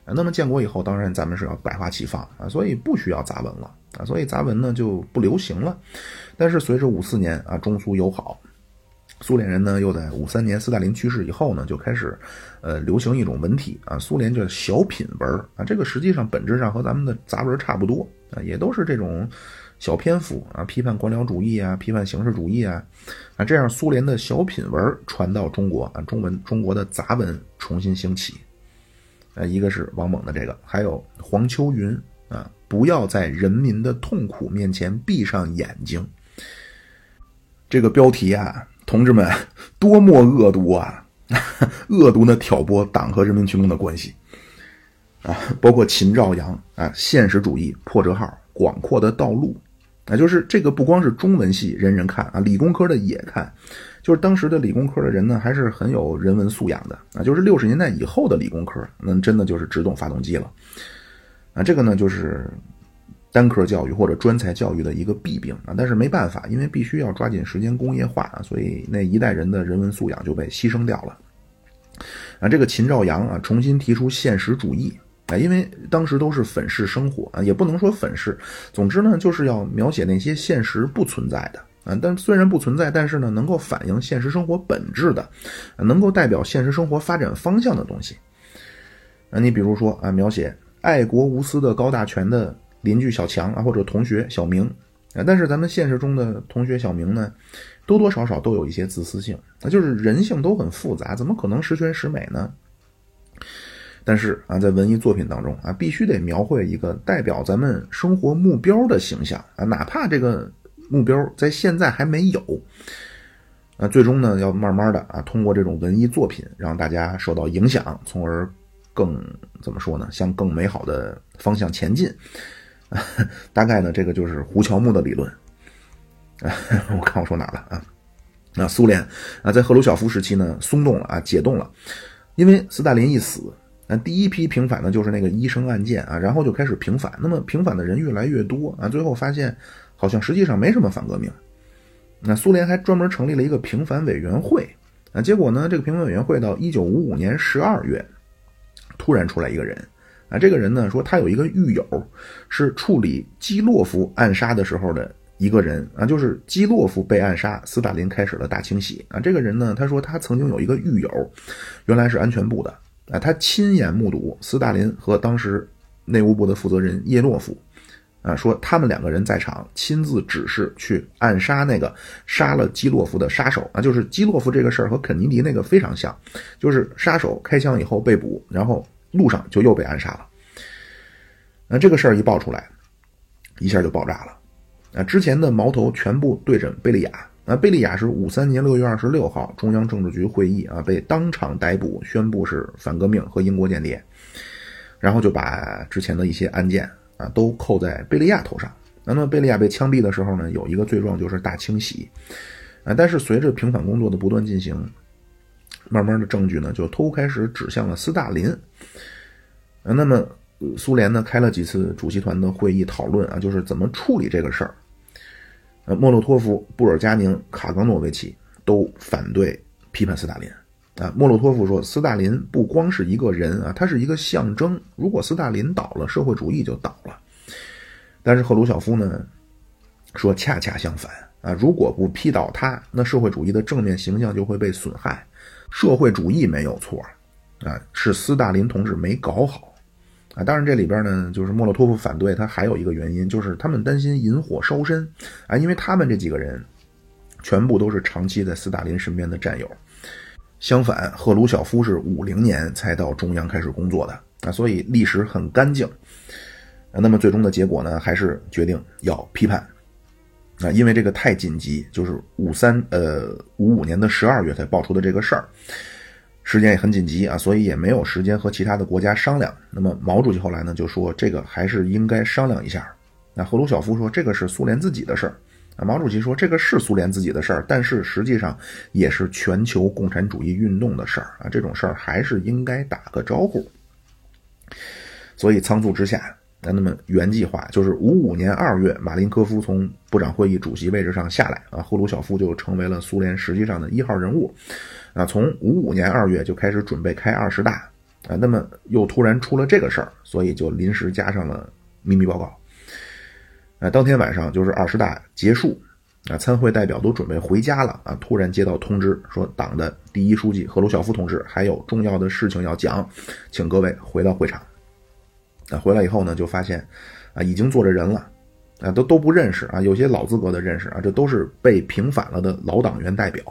S1: 那么建国以后，当然咱们是要百花齐放啊，所以不需要杂文了啊，所以杂文呢就不流行了。但是随着五四年啊中苏友好。苏联人呢，又在五三年斯大林去世以后呢，就开始，呃，流行一种文体啊，苏联叫小品文啊，这个实际上本质上和咱们的杂文差不多啊，也都是这种小篇幅啊，批判官僚主义啊，批判形式主义啊，啊，这样苏联的小品文传到中国啊，中文中国的杂文重新兴起，啊，一个是王猛的这个，还有黄秋云啊，不要在人民的痛苦面前闭上眼睛，这个标题啊。同志们，多么恶毒啊！恶毒的挑拨党和人民群众的关系啊！包括秦兆阳啊，现实主义破折号，广阔的道路啊，就是这个不光是中文系人人看啊，理工科的也看，就是当时的理工科的人呢，还是很有人文素养的啊，就是六十年代以后的理工科，那真的就是只懂发动机了啊，这个呢就是。单科教育或者专才教育的一个弊病啊，但是没办法，因为必须要抓紧时间工业化，所以那一代人的人文素养就被牺牲掉了。啊，这个秦兆阳啊，重新提出现实主义啊，因为当时都是粉饰生活啊，也不能说粉饰，总之呢，就是要描写那些现实不存在的啊，但虽然不存在，但是呢，能够反映现实生活本质的，能够代表现实生活发展方向的东西。啊，你比如说啊，描写爱国无私的高大全的。邻居小强啊，或者同学小明啊，但是咱们现实中的同学小明呢，多多少少都有一些自私性，那就是人性都很复杂，怎么可能十全十美呢？但是啊，在文艺作品当中啊，必须得描绘一个代表咱们生活目标的形象啊，哪怕这个目标在现在还没有，啊，最终呢，要慢慢的啊，通过这种文艺作品让大家受到影响，从而更怎么说呢，向更美好的方向前进。(laughs) 大概呢，这个就是胡乔木的理论。(laughs) 我看我说哪了啊？那苏联啊，在赫鲁晓夫时期呢，松动了啊，解冻了，因为斯大林一死，那第一批平反的就是那个医生案件啊，然后就开始平反。那么平反的人越来越多啊，最后发现好像实际上没什么反革命。那苏联还专门成立了一个平反委员会啊，结果呢，这个平反委员会到一九五五年十二月，突然出来一个人啊，这个人呢说他有一个狱友，是处理基洛夫暗杀的时候的。一个人啊，就是基洛夫被暗杀，斯大林开始了大清洗啊。这个人呢，他说他曾经有一个狱友，原来是安全部的啊，他亲眼目睹斯大林和当时内务部的负责人叶洛夫啊，说他们两个人在场，亲自指示去暗杀那个杀了基洛夫的杀手啊。就是基洛夫这个事儿和肯尼迪那个非常像，就是杀手开枪以后被捕，然后路上就又被暗杀了。那这个事儿一爆出来，一下就爆炸了。啊，之前的矛头全部对准贝利亚。啊，贝利亚是五三年六月二十六号中央政治局会议啊，被当场逮捕，宣布是反革命和英国间谍，然后就把之前的一些案件啊都扣在贝利亚头上。那么贝利亚被枪毙的时候呢，有一个罪状就是大清洗。啊，但是随着平反工作的不断进行，慢慢的证据呢就都开始指向了斯大林。啊，那么苏联呢开了几次主席团的会议讨论啊，就是怎么处理这个事儿。呃，莫洛托夫、布尔加宁、卡冈诺维奇都反对批判斯大林。啊，莫洛托夫说，斯大林不光是一个人啊，他是一个象征。如果斯大林倒了，社会主义就倒了。但是赫鲁晓夫呢，说恰恰相反啊，如果不批倒他，那社会主义的正面形象就会被损害。社会主义没有错啊，是斯大林同志没搞好。啊，当然这里边呢，就是莫洛托夫反对他还有一个原因，就是他们担心引火烧身啊，因为他们这几个人全部都是长期在斯大林身边的战友。相反，赫鲁晓夫是五零年才到中央开始工作的啊，所以历史很干净。那么最终的结果呢，还是决定要批判啊，因为这个太紧急，就是五三呃五五年的十二月才爆出的这个事儿。时间也很紧急啊，所以也没有时间和其他的国家商量。那么毛主席后来呢就说这个还是应该商量一下。那赫鲁晓夫说这个是苏联自己的事儿啊，毛主席说这个是苏联自己的事儿，但是实际上也是全球共产主义运动的事儿啊，这种事儿还是应该打个招呼。所以仓促之下，那那么原计划就是五五年二月，马林科夫从部长会议主席位置上下来啊，赫鲁晓夫就成为了苏联实际上的一号人物。啊，从五五年二月就开始准备开二十大，啊，那么又突然出了这个事儿，所以就临时加上了秘密报告。啊，当天晚上就是二十大结束，啊，参会代表都准备回家了，啊，突然接到通知说党的第一书记赫鲁晓夫同志还有重要的事情要讲，请各位回到会场。啊，回来以后呢，就发现，啊，已经坐着人了，啊，都都不认识啊，有些老资格的认识啊，这都是被平反了的老党员代表。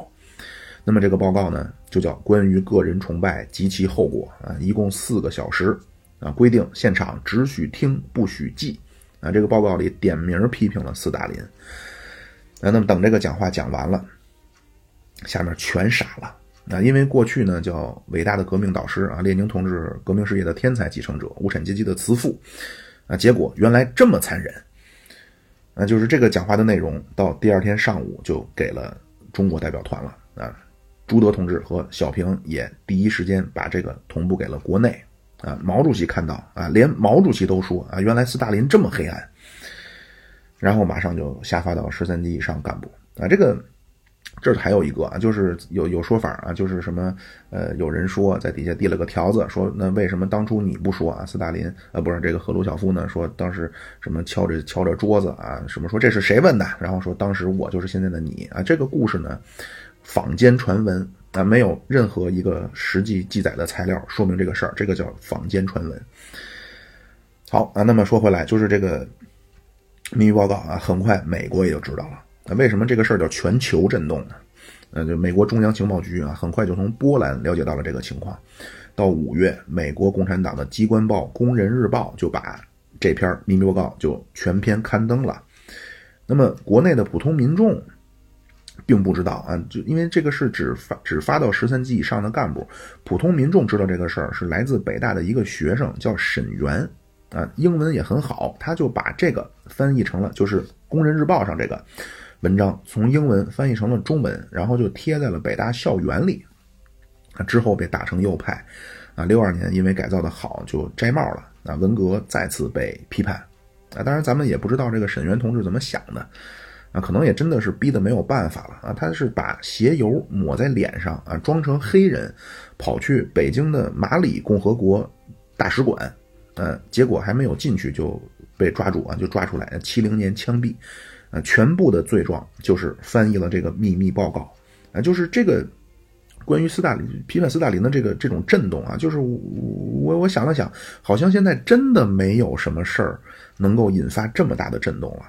S1: 那么这个报告呢，就叫《关于个人崇拜及其后果》啊，一共四个小时啊，规定现场只许听不许记啊。这个报告里点名批评了斯大林啊。那么等这个讲话讲完了，下面全傻了啊，因为过去呢叫伟大的革命导师啊，列宁同志革命事业的天才继承者，无产阶级的慈父啊，结果原来这么残忍啊，就是这个讲话的内容到第二天上午就给了中国代表团了啊。朱德同志和小平也第一时间把这个同步给了国内，啊，毛主席看到啊，连毛主席都说啊，原来斯大林这么黑暗，然后马上就下发到十三级以上干部啊，这个这还有一个啊，就是有有说法啊，就是什么呃，有人说在底下递了个条子，说那为什么当初你不说啊？斯大林啊，不是这个赫鲁晓夫呢？说当时什么敲着敲着桌子啊，什么说这是谁问的？然后说当时我就是现在的你啊，这个故事呢？坊间传闻啊，没有任何一个实际记载的材料说明这个事儿，这个叫坊间传闻。好啊，那么说回来，就是这个秘密报告啊，很快美国也就知道了。那为什么这个事儿叫全球震动呢？呃，就美国中央情报局啊，很快就从波兰了解到了这个情况。到五月，美国共产党的机关报《工人日报》就把这篇秘密报告就全篇刊登了。那么国内的普通民众。并不知道啊，就因为这个是只发只发到十三级以上的干部，普通民众知道这个事儿是来自北大的一个学生叫沈源，啊，英文也很好，他就把这个翻译成了就是《工人日报》上这个，文章从英文翻译成了中文，然后就贴在了北大校园里。啊，之后被打成右派。啊，六二年因为改造的好就摘帽了。啊，文革再次被批判。啊，当然咱们也不知道这个沈源同志怎么想的。啊，可能也真的是逼得没有办法了。啊，他是把鞋油抹在脸上，啊，装成黑人，跑去北京的马里共和国大使馆。呃，结果还没有进去就被抓住啊，就抓出来，七零年枪毙。啊，全部的罪状就是翻译了这个秘密报告。啊，就是这个。关于斯大林批判斯大林的这个这种震动啊，就是我我想了想，好像现在真的没有什么事儿能够引发这么大的震动了，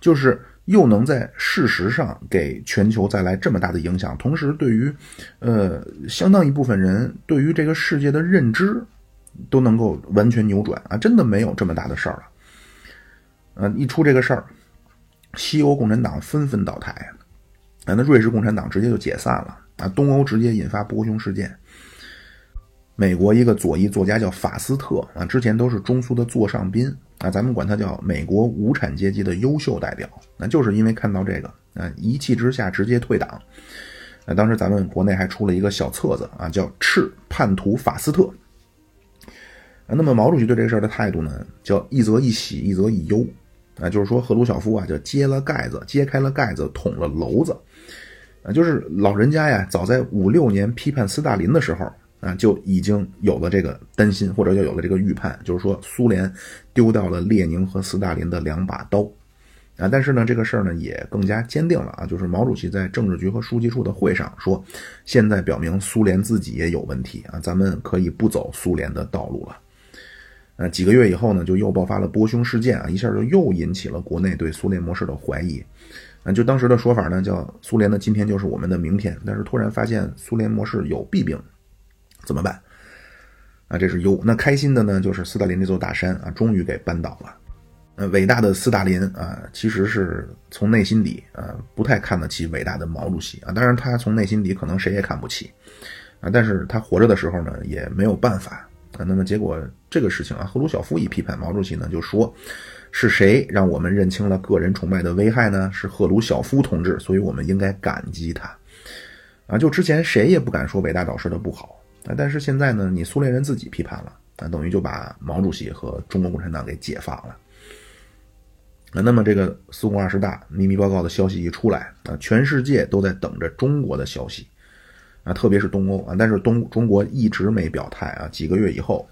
S1: 就是又能在事实上给全球带来这么大的影响，同时对于呃相当一部分人对于这个世界的认知都能够完全扭转啊，真的没有这么大的事儿了。呃，一出这个事儿，西欧共产党纷纷倒台，啊，那瑞士共产党直接就解散了。啊，东欧直接引发波匈事件。美国一个左翼作家叫法斯特啊，之前都是中苏的座上宾啊，咱们管他叫美国无产阶级的优秀代表。那就是因为看到这个啊，一气之下直接退党。那当时咱们国内还出了一个小册子啊，叫《赤叛徒法斯特》。那么毛主席对这事儿的态度呢，叫一则一喜，一则一忧啊，就是说赫鲁晓夫啊，就揭了盖子，揭开了盖子，捅了娄子。啊，就是老人家呀，早在五六年批判斯大林的时候啊，就已经有了这个担心，或者就有了这个预判，就是说苏联丢掉了列宁和斯大林的两把刀啊。但是呢，这个事儿呢也更加坚定了啊，就是毛主席在政治局和书记处的会上说，现在表明苏联自己也有问题啊，咱们可以不走苏联的道路了。呃，几个月以后呢，就又爆发了波匈事件啊，一下就又引起了国内对苏联模式的怀疑。啊，就当时的说法呢，叫苏联的今天就是我们的明天。但是突然发现苏联模式有弊病，怎么办？啊，这是忧。那开心的呢，就是斯大林这座大山啊，终于给扳倒了。呃，伟大的斯大林啊，其实是从内心底啊，不太看得起伟大的毛主席啊。当然，他从内心底可能谁也看不起啊。但是他活着的时候呢，也没有办法啊。那么结果这个事情啊，赫鲁晓夫一批判毛主席呢，就说。是谁让我们认清了个人崇拜的危害呢？是赫鲁晓夫同志，所以我们应该感激他。啊，就之前谁也不敢说伟大导师的不好啊，但是现在呢，你苏联人自己批判了啊，等于就把毛主席和中国共产党给解放了。啊，那么这个苏共二十大秘密报告的消息一出来啊，全世界都在等着中国的消息啊，特别是东欧啊，但是东中国一直没表态啊，几个月以后。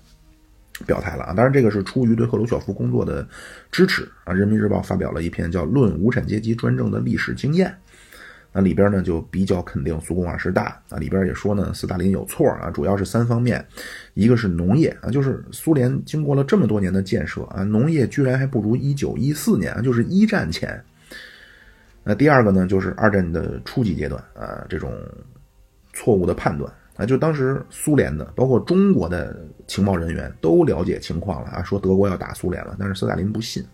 S1: 表态了啊！当然，这个是出于对赫鲁晓夫工作的支持啊。人民日报发表了一篇叫《论无产阶级专政的历史经验》，那里边呢就比较肯定苏共二十大啊。里边也说呢，斯大林有错啊，主要是三方面：一个是农业啊，就是苏联经过了这么多年的建设啊，农业居然还不如一九一四年，就是一战前。那第二个呢，就是二战的初级阶段啊，这种错误的判断。啊，就当时苏联的，包括中国的情报人员都了解情况了啊，说德国要打苏联了，但是斯大林不信。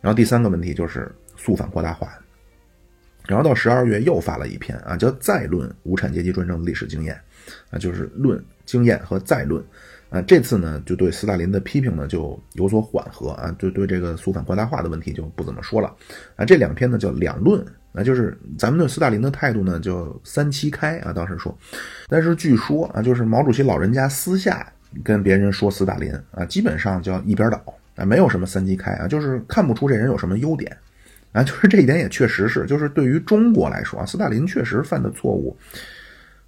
S1: 然后第三个问题就是肃反扩大化。然后到十二月又发了一篇啊，叫《再论无产阶级专政的历史经验》，啊，就是论经验和再论。啊，这次呢就对斯大林的批评呢就有所缓和啊，就对这个肃反扩大化的问题就不怎么说了。啊，这两篇呢叫两论。啊就是咱们对斯大林的态度呢，就三七开啊。当时说，但是据说啊，就是毛主席老人家私下跟别人说斯大林啊，基本上叫一边倒啊，没有什么三七开啊，就是看不出这人有什么优点啊。就是这一点也确实是，就是对于中国来说啊，斯大林确实犯的错误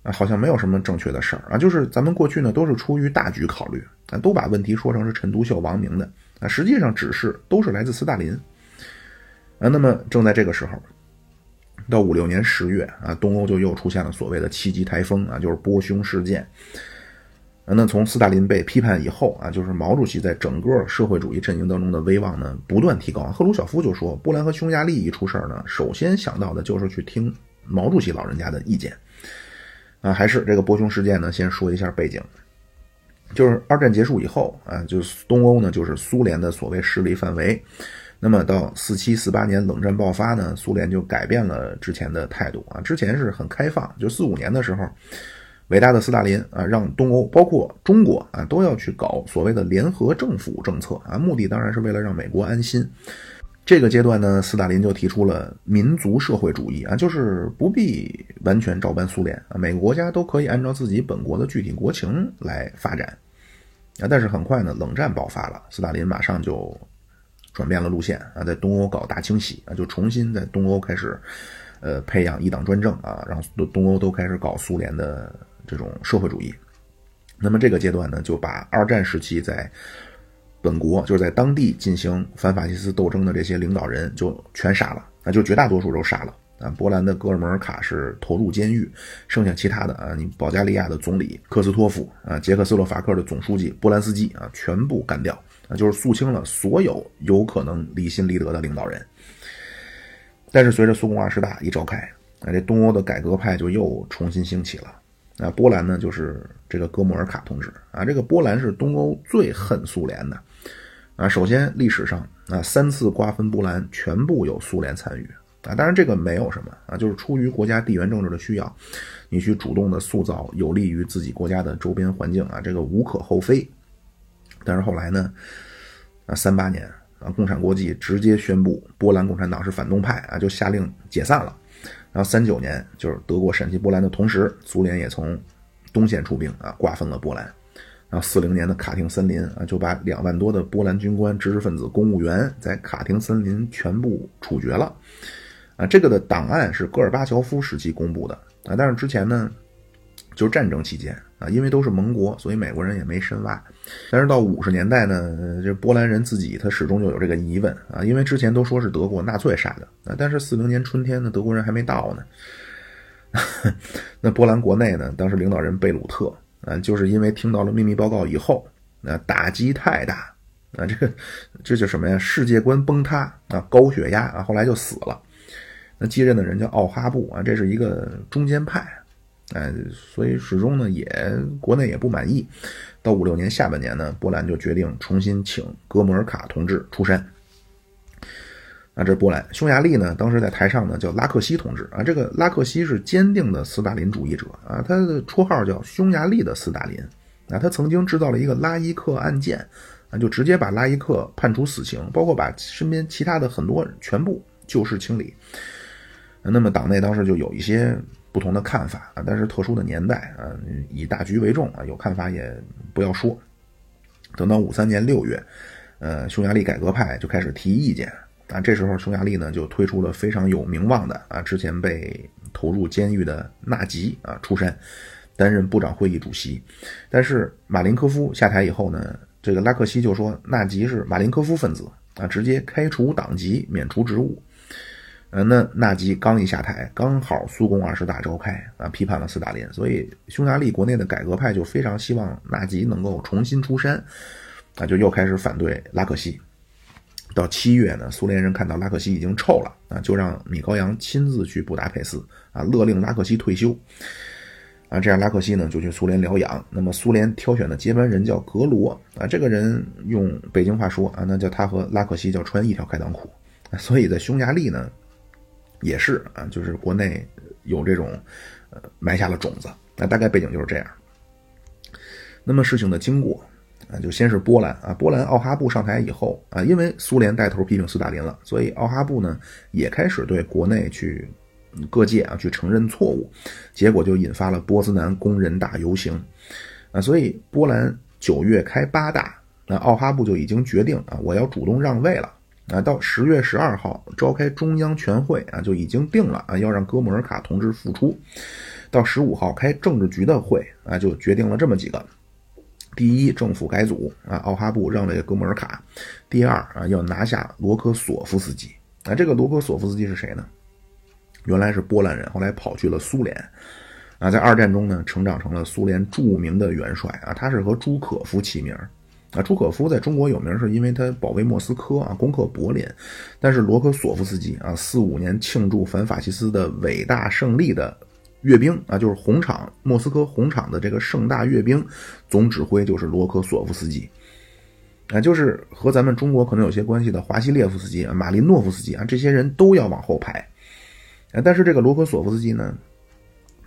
S1: 啊，好像没有什么正确的事儿啊。就是咱们过去呢，都是出于大局考虑啊，都把问题说成是陈独秀、王明的啊，实际上只是都是来自斯大林啊。那么正在这个时候。到五六年十月啊，东欧就又出现了所谓的七级台风啊，就是波匈事件。那从斯大林被批判以后啊，就是毛主席在整个社会主义阵营当中的威望呢不断提高。赫鲁晓夫就说，波兰和匈牙利一出事儿呢，首先想到的就是去听毛主席老人家的意见。啊，还是这个波匈事件呢，先说一下背景，就是二战结束以后啊，就是东欧呢就是苏联的所谓势力范围。那么到四七四八年冷战爆发呢，苏联就改变了之前的态度啊。之前是很开放，就四五年的时候，伟大的斯大林啊，让东欧包括中国啊都要去搞所谓的联合政府政策啊，目的当然是为了让美国安心。这个阶段呢，斯大林就提出了民族社会主义啊，就是不必完全照搬苏联啊，每个国家都可以按照自己本国的具体国情来发展啊。但是很快呢，冷战爆发了，斯大林马上就转变了路线啊，在东欧搞大清洗啊，就重新在东欧开始呃培养一党专政啊，让东欧都开始搞苏联的这种社会主义。那么这个阶段呢，就把二战时期在本国就是在当地进行反法西斯斗争的这些领导人就全杀了啊，就绝大多数都杀了啊。波兰的戈尔莫尔卡是投入监狱，剩下其他的啊，你保加利亚的总理科斯托夫啊，捷克斯洛伐克的总书记波兰斯基啊，全部干掉啊，就是肃清了所有有可能离心离德的领导人。但是随着苏共二十大一召开啊，这东欧的改革派就又重新兴起了。啊，波兰呢就是这个哥莫尔卡同志啊，这个波兰是东欧最恨苏联的啊。首先历史上啊三次瓜分波兰全部有苏联参与啊，当然这个没有什么啊，就是出于国家地缘政治的需要，你去主动的塑造有利于自己国家的周边环境啊，这个无可厚非。但是后来呢啊三八年啊共产国际直接宣布波兰共产党是反动派啊，就下令解散了。然后三九年，就是德国闪击波兰的同时，苏联也从东线出兵啊，瓜分了波兰。然后四零年的卡廷森林啊，就把两万多的波兰军官、知识分子、公务员在卡廷森林全部处决了。啊，这个的档案是戈尔巴乔夫时期公布的啊，但是之前呢，就是战争期间。啊，因为都是盟国，所以美国人也没深挖。但是到五十年代呢，这波兰人自己他始终就有这个疑问啊，因为之前都说是德国纳粹杀的啊，但是四零年春天呢，德国人还没到呢。(laughs) 那波兰国内呢，当时领导人贝鲁特啊，就是因为听到了秘密报告以后，那打击太大啊，这个这叫什么呀？世界观崩塌啊，高血压啊，后来就死了。那继任的人叫奥哈布啊，这是一个中间派。哎，所以始终呢，也国内也不满意。到五六年下半年呢，波兰就决定重新请哥莫尔卡同志出山。啊，这是波兰。匈牙利呢，当时在台上呢叫拉克西同志啊。这个拉克西是坚定的斯大林主义者啊，他的绰号叫匈牙利的斯大林啊。他曾经制造了一个拉伊克案件啊，就直接把拉伊克判处死刑，包括把身边其他的很多全部旧事清理。那么党内当时就有一些。不同的看法啊，但是特殊的年代啊，以大局为重啊，有看法也不要说。等到五三年六月，呃，匈牙利改革派就开始提意见啊，这时候匈牙利呢就推出了非常有名望的啊，之前被投入监狱的纳吉啊出山担任部长会议主席。但是马林科夫下台以后呢，这个拉克西就说纳吉是马林科夫分子啊，直接开除党籍，免除职务。呃，那纳吉刚一下台，刚好苏共二十大召开啊，批判了斯大林，所以匈牙利国内的改革派就非常希望纳吉能够重新出山，啊，就又开始反对拉克西。到七月呢，苏联人看到拉克西已经臭了啊，就让米高扬亲自去布达佩斯啊，勒令拉克西退休啊，这样拉克西呢就去苏联疗养。那么苏联挑选的接班人叫格罗啊，这个人用北京话说啊，那叫他和拉克西叫穿一条开裆裤，(laughs) 所以在匈牙利呢。也是啊，就是国内有这种，呃，埋下了种子。那大概背景就是这样。那么事情的经过啊，就先是波兰啊，波兰奥哈布上台以后啊，因为苏联带头批评斯大林了，所以奥哈布呢也开始对国内去各界啊去承认错误，结果就引发了波斯南工人大游行啊，所以波兰九月开八大，那奥哈布就已经决定啊，我要主动让位了。啊，到十月十二号召开中央全会啊，就已经定了啊，要让哥莫尔卡同志复出。到十五号开政治局的会啊，就决定了这么几个：第一，政府改组啊，奥哈布让位哥莫尔卡；第二啊，要拿下罗科索夫斯基。啊，这个罗科索夫斯基是谁呢？原来是波兰人，后来跑去了苏联啊，在二战中呢，成长成了苏联著名的元帅啊，他是和朱可夫齐名。啊，朱可夫在中国有名，是因为他保卫莫斯科啊，攻克柏林。但是罗科索夫斯基啊，四五年庆祝反法西斯的伟大胜利的阅兵啊，就是红场莫斯科红场的这个盛大阅兵，总指挥就是罗科索夫斯基。啊，就是和咱们中国可能有些关系的华西列夫斯基啊、马林诺夫斯基啊，这些人都要往后排。啊，但是这个罗科索夫斯基呢？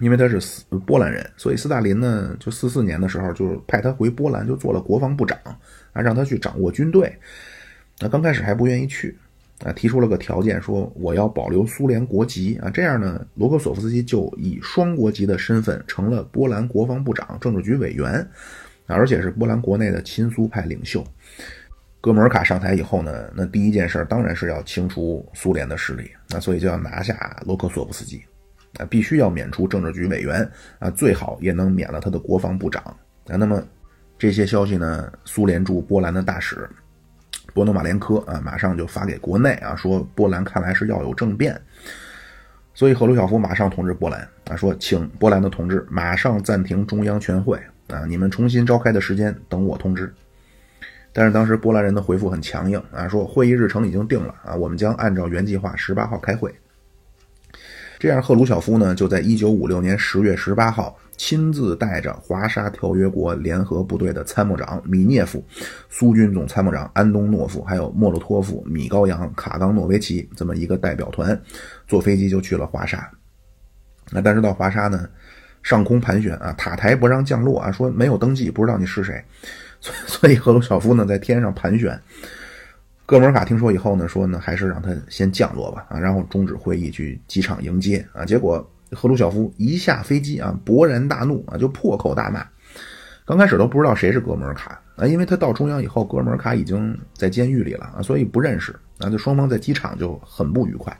S1: 因为他是斯波兰人，所以斯大林呢，就四四年的时候，就是派他回波兰，就做了国防部长，啊，让他去掌握军队。那刚开始还不愿意去，啊，提出了个条件，说我要保留苏联国籍啊，这样呢，罗科索夫斯基就以双国籍的身份成了波兰国防部长、政治局委员，而且是波兰国内的亲苏派领袖。哥穆尔卡上台以后呢，那第一件事当然是要清除苏联的势力，那所以就要拿下罗科索夫斯基，啊，必须要免除政治局委员啊，最好也能免了他的国防部长啊。那么这些消息呢，苏联驻波兰的大使。波诺马连科啊，马上就发给国内啊，说波兰看来是要有政变，所以赫鲁晓夫马上通知波兰啊，说请波兰的同志马上暂停中央全会啊，你们重新召开的时间等我通知。但是当时波兰人的回复很强硬啊，说会议日程已经定了啊，我们将按照原计划十八号开会。这样赫鲁晓夫呢，就在一九五六年十月十八号。亲自带着华沙条约国联合部队的参谋长米涅夫、苏军总参谋长安东诺夫，还有莫洛托夫、米高扬、卡冈诺维奇这么一个代表团，坐飞机就去了华沙。那但是到华沙呢，上空盘旋啊，塔台不让降落啊，说没有登记，不知道你是谁。所以所以赫鲁晓夫呢在天上盘旋。哥穆尔卡听说以后呢，说呢还是让他先降落吧啊，然后终止会议去机场迎接啊，结果。赫鲁晓夫一下飞机啊，勃然大怒啊，就破口大骂。刚开始都不知道谁是哥穆尔卡啊，因为他到中央以后，哥穆尔卡已经在监狱里了啊，所以不认识啊。就双方在机场就很不愉快。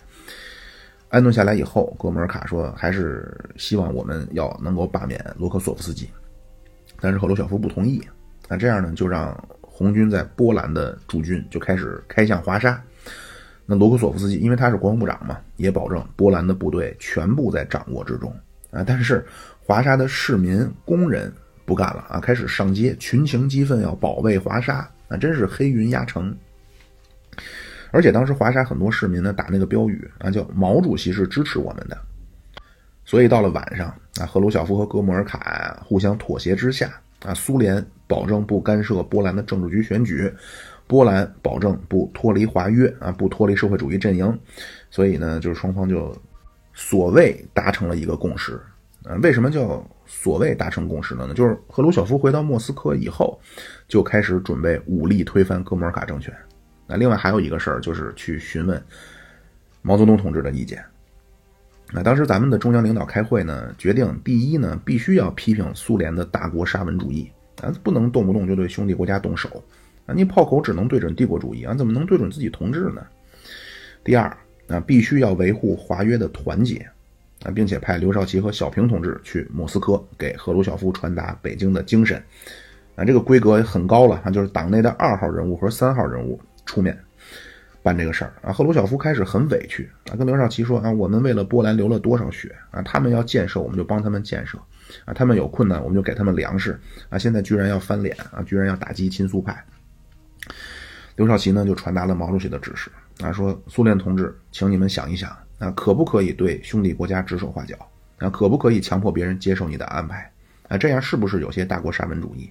S1: 安顿下来以后，哥穆尔卡说还是希望我们要能够罢免罗科索夫斯基，但是赫鲁晓夫不同意啊。这样呢，就让红军在波兰的驻军就开始开向华沙。那罗克索夫斯基因为他是国防部长嘛，也保证波兰的部队全部在掌握之中啊。但是华沙的市民工人不干了啊，开始上街，群情激愤，要保卫华沙啊，真是黑云压城。而且当时华沙很多市民呢打那个标语啊，叫毛主席是支持我们的。所以到了晚上啊，赫鲁晓夫和哥穆尔卡互相妥协之下啊，苏联保证不干涉波兰的政治局选举。波兰保证不脱离华约啊，不脱离社会主义阵营，所以呢，就是双方就所谓达成了一个共识。啊，为什么叫所谓达成共识了呢？就是赫鲁晓夫回到莫斯科以后，就开始准备武力推翻哥穆尔卡政权。那另外还有一个事儿，就是去询问毛泽东同志的意见。那当时咱们的中央领导开会呢，决定第一呢，必须要批评苏联的大国沙文主义，啊，不能动不动就对兄弟国家动手。啊，你炮口只能对准帝国主义啊，怎么能对准自己同志呢？第二，啊，必须要维护华约的团结，啊，并且派刘少奇和小平同志去莫斯科给赫鲁晓夫传达北京的精神，啊，这个规格很高了啊，就是党内的二号人物和三号人物出面办这个事儿啊。赫鲁晓夫开始很委屈啊，跟刘少奇说啊，我们为了波兰流了多少血啊，他们要建设，我们就帮他们建设，啊，他们有困难，我们就给他们粮食，啊，现在居然要翻脸啊，居然要打击亲苏派。刘少奇呢，就传达了毛主席的指示啊，说苏联同志，请你们想一想啊，可不可以对兄弟国家指手画脚啊？可不可以强迫别人接受你的安排啊？这样是不是有些大国沙文主义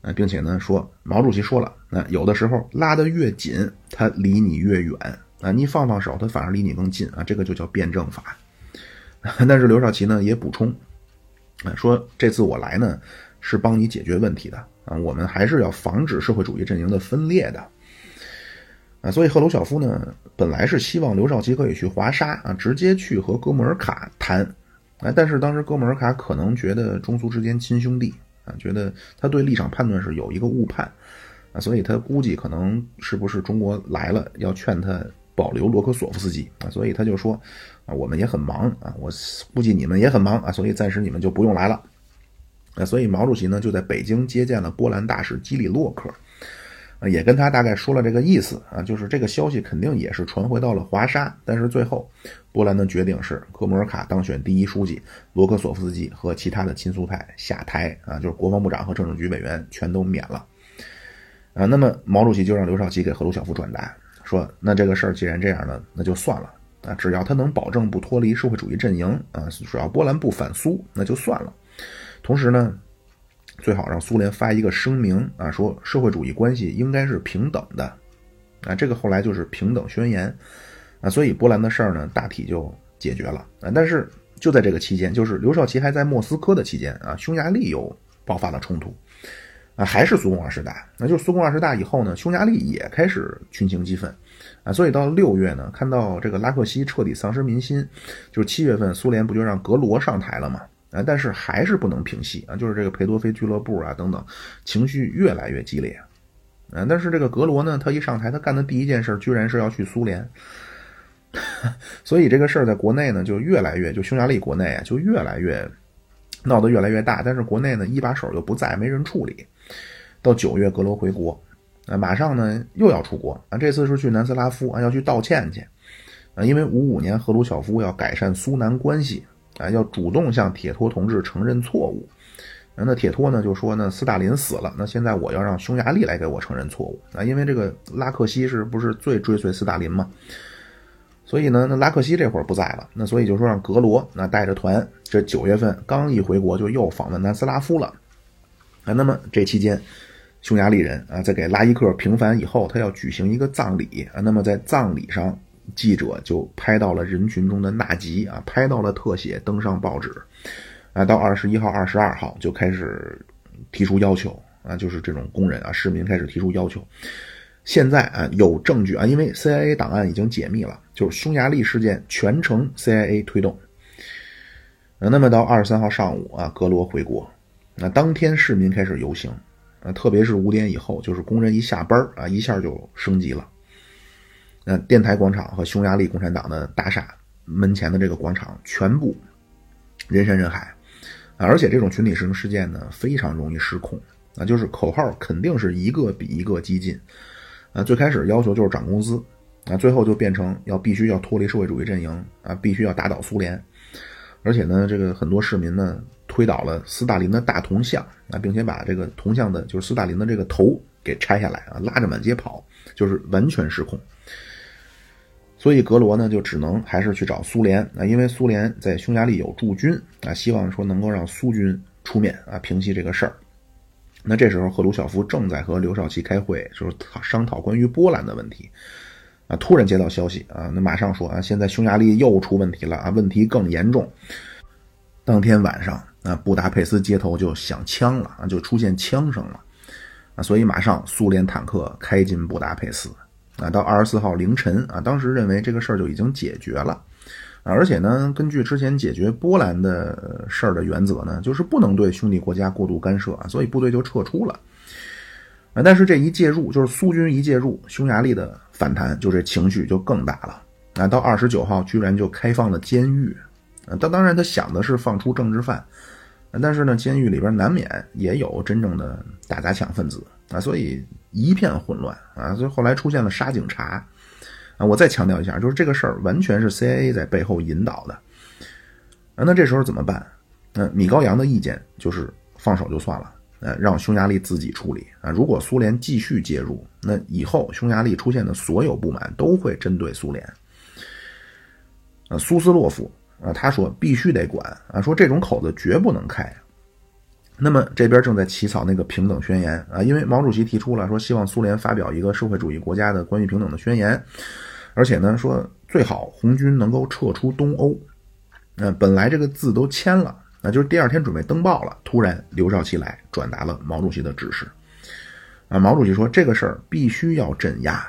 S1: 啊？并且呢，说毛主席说了，那有的时候拉得越紧，他离你越远啊，你放放手，他反而离你更近啊，这个就叫辩证法。(laughs) 但是刘少奇呢也补充，说这次我来呢，是帮你解决问题的。啊，我们还是要防止社会主义阵营的分裂的，啊，所以赫鲁晓夫呢，本来是希望刘少奇可以去华沙啊，直接去和哥穆尔卡谈，啊，但是当时哥穆尔卡可能觉得中苏之间亲兄弟啊，觉得他对立场判断是有一个误判，啊，所以他估计可能是不是中国来了要劝他保留罗科索夫斯基啊，所以他就说我们也很忙啊，我估计你们也很忙啊，所以暂时你们就不用来了。那所以毛主席呢就在北京接见了波兰大使基里洛克，啊，也跟他大概说了这个意思啊，就是这个消息肯定也是传回到了华沙，但是最后波兰的决定是哥穆尔卡当选第一书记，罗科索夫斯基和其他的亲苏派下台啊，就是国防部长和政治局委员全都免了，啊，那么毛主席就让刘少奇给赫鲁晓夫转达说，那这个事儿既然这样呢，那就算了啊，只要他能保证不脱离社会主义阵营啊，只要波兰不反苏，那就算了。同时呢，最好让苏联发一个声明啊，说社会主义关系应该是平等的，啊，这个后来就是平等宣言，啊，所以波兰的事儿呢大体就解决了啊。但是就在这个期间，就是刘少奇还在莫斯科的期间啊，匈牙利又爆发了冲突，啊，还是苏共二十大。那就是苏共二十大以后呢，匈牙利也开始群情激愤所以到六月呢，看到这个拉克西彻底丧失民心，就是七月份苏联不就让格罗上台了吗？啊，但是还是不能平息啊，就是这个裴多菲俱乐部啊等等，情绪越来越激烈。啊，但是这个格罗呢，他一上台，他干的第一件事居然是要去苏联。(laughs) 所以这个事儿在国内呢，就越来越就匈牙利国内啊，就越来越闹得越来越大。但是国内呢，一把手又不在，没人处理。到九月，格罗回国，啊，马上呢又要出国啊，这次是去南斯拉夫啊，要去道歉去啊，因为五五年赫鲁晓夫要改善苏南关系啊，要主动向铁托同志承认错误。那铁托呢就说呢，斯大林死了，那现在我要让匈牙利来给我承认错误啊，因为这个拉克西是不是最追随斯大林嘛？所以呢，那拉克西这会儿不在了，那所以就说让格罗那带着团，这九月份刚一回国就又访问南斯拉夫了，啊，那么这期间，匈牙利人啊在给拉伊克平反以后，他要举行一个葬礼啊，那么在葬礼上，记者就拍到了人群中的纳吉啊，拍到了特写，登上报纸，啊，到二十一号、二十二号就开始提出要求啊，就是这种工人啊、市民开始提出要求。现在啊，有证据啊，因为 CIA 档案已经解密了，就是匈牙利事件全程 CIA 推动。那么到二十三号上午啊，格罗回国，那当天市民开始游行啊，特别是五点以后，就是工人一下班啊，一下就升级了。那电台广场和匈牙利共产党的大厦门前的这个广场，全部人山人海啊，而且这种群体性事件呢，非常容易失控啊，就是口号肯定是一个比一个激进。啊，最开始要求就是涨工资，啊，最后就变成要必须要脱离社会主义阵营，啊，必须要打倒苏联，而且呢，这个很多市民呢推倒了斯大林的大铜像，啊，并且把这个铜像的，就是斯大林的这个头给拆下来啊，拉着满街跑，就是完全失控。所以格罗呢就只能还是去找苏联啊，因为苏联在匈牙利有驻军啊，希望说能够让苏军出面啊，平息这个事儿。那这时候，赫鲁晓夫正在和刘少奇开会，就是商讨关于波兰的问题。啊，突然接到消息啊，那马上说啊，现在匈牙利又出问题了啊，问题更严重。当天晚上啊，布达佩斯街头就响枪了啊，就出现枪声了啊，所以马上苏联坦克开进布达佩斯啊，到二十四号凌晨啊，当时认为这个事儿就已经解决了。啊而且呢，根据之前解决波兰的事儿的原则呢，就是不能对兄弟国家过度干涉啊，所以部队就撤出了。啊，但是这一介入，就是苏军一介入，匈牙利的反弹就这情绪就更大了。啊，到二十九号居然就开放了监狱，啊，当当然他想的是放出政治犯，但是呢，监狱里边难免也有真正的打砸抢分子啊，所以一片混乱啊，所以后来出现了杀警察。啊，我再强调一下，就是这个事儿完全是 CIA 在背后引导的。啊，那这时候怎么办？那米高扬的意见就是放手就算了，呃，让匈牙利自己处理。啊，如果苏联继续介入，那以后匈牙利出现的所有不满都会针对苏联。呃，苏斯洛夫啊，他说必须得管啊，说这种口子绝不能开。那么这边正在起草那个平等宣言啊，因为毛主席提出了说，希望苏联发表一个社会主义国家的关于平等的宣言。而且呢，说最好红军能够撤出东欧。那本来这个字都签了，那就是第二天准备登报了。突然刘少奇来转达了毛主席的指示。啊，毛主席说这个事儿必须要镇压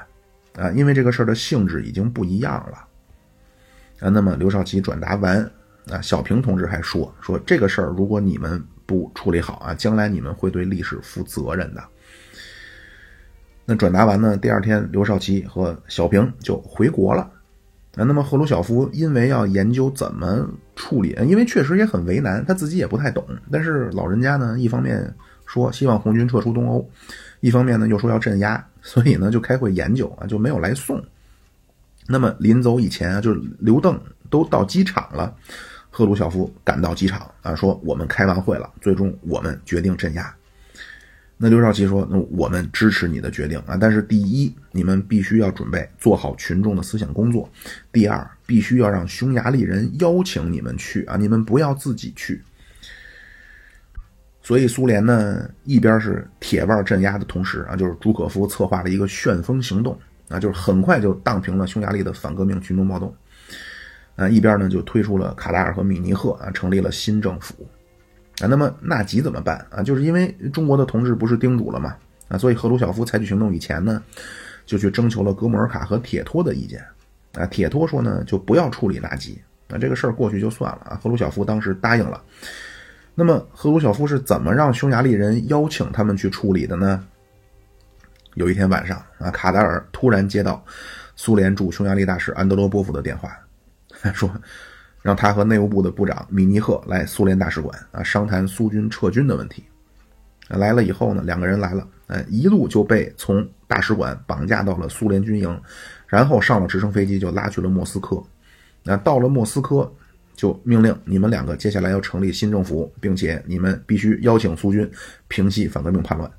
S1: 啊，因为这个事儿的性质已经不一样了。啊，那么刘少奇转达完，啊，小平同志还说说这个事儿如果你们不处理好啊，将来你们会对历史负责任的。那转达完呢？第二天，刘少奇和小平就回国了。啊，那么赫鲁晓夫因为要研究怎么处理，因为确实也很为难，他自己也不太懂。但是老人家呢，一方面说希望红军撤出东欧，一方面呢又说要镇压，所以呢就开会研究啊，就没有来送。那么临走以前啊，就是刘邓都到机场了，赫鲁晓夫赶到机场啊，说我们开完会了，最终我们决定镇压。那刘少奇说：“那我们支持你的决定啊，但是第一，你们必须要准备做好群众的思想工作；第二，必须要让匈牙利人邀请你们去啊，你们不要自己去。”所以苏联呢，一边是铁腕镇压的同时啊，就是朱可夫策划了一个旋风行动啊，就是很快就荡平了匈牙利的反革命群众暴动啊，一边呢就推出了卡拉尔和米尼赫啊，成立了新政府。啊，那么纳吉怎么办啊？就是因为中国的同志不是叮嘱了吗？啊，所以赫鲁晓夫采取行动以前呢，就去征求了哥穆尔卡和铁托的意见。啊，铁托说呢，就不要处理纳吉，啊，这个事儿过去就算了啊。赫鲁晓夫当时答应了。那么赫鲁晓夫是怎么让匈牙利人邀请他们去处理的呢？有一天晚上啊，卡达尔突然接到苏联驻匈牙利大使安德罗波夫的电话，说让他和内务部的部长米尼赫来苏联大使馆啊，商谈苏军撤军的问题。来了以后呢，两个人来了，呃，一路就被从大使馆绑架到了苏联军营。然后上了直升飞机就拉去了莫斯科，那到了莫斯科，就命令你们两个接下来要成立新政府，并且你们必须邀请苏军平息反革命叛乱。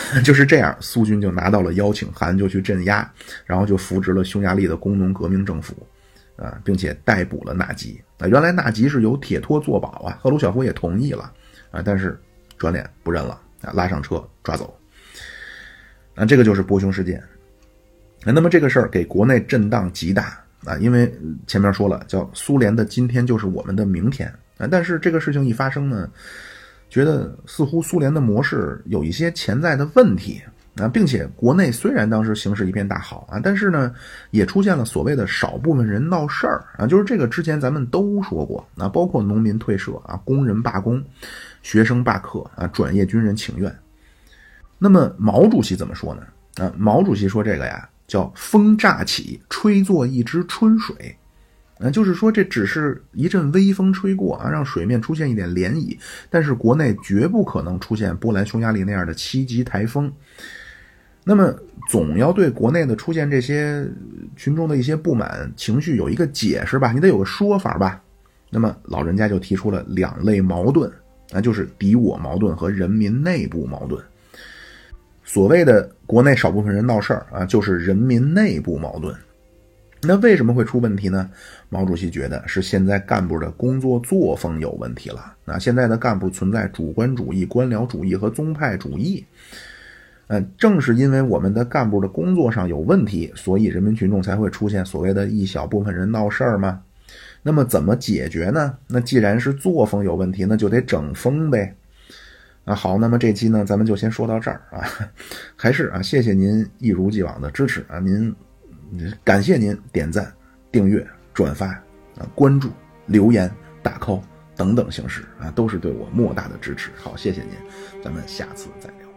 S1: (laughs) 就是这样，苏军就拿到了邀请函，就去镇压，然后就扶植了匈牙利的工农革命政府，啊，并且逮捕了纳吉。啊，原来纳吉是由铁托作保啊，赫鲁晓夫也同意了啊，但是转脸不认了啊，拉上车抓走。那这个就是波匈事件。那么这个事儿给国内震荡极大啊，因为前面说了，叫苏联的今天就是我们的明天啊。但是这个事情一发生呢，觉得似乎苏联的模式有一些潜在的问题啊，并且国内虽然当时形势一片大好啊，但是呢，也出现了所谓的少部分人闹事儿啊，就是这个之前咱们都说过啊，包括农民退社啊、工人罢工、学生罢课啊、转业军人请愿。那么毛主席怎么说呢？啊，毛主席说这个呀。叫风乍起，吹作一池春水，啊，就是说这只是一阵微风吹过啊，让水面出现一点涟漪，但是国内绝不可能出现波兰匈牙利那样的七级台风。那么，总要对国内的出现这些群众的一些不满情绪有一个解释吧，你得有个说法吧。那么老人家就提出了两类矛盾，那就是敌我矛盾和人民内部矛盾。所谓的国内少部分人闹事儿啊，就是人民内部矛盾。那为什么会出问题呢？毛主席觉得是现在干部的工作作风有问题了。那现在的干部存在主观主义、官僚主义和宗派主义。嗯，正是因为我们的干部的工作上有问题，所以人民群众才会出现所谓的一小部分人闹事儿吗？那么怎么解决呢？那既然是作风有问题，那就得整风呗。啊，好，那么这期呢，咱们就先说到这儿啊，(laughs) 还是啊，谢谢您一如既往的支持啊，您感谢您点赞、订阅、转发啊、关注、留言、打 call 等等形式啊，都是对我莫大的支持。好，谢谢您，咱们下次再聊。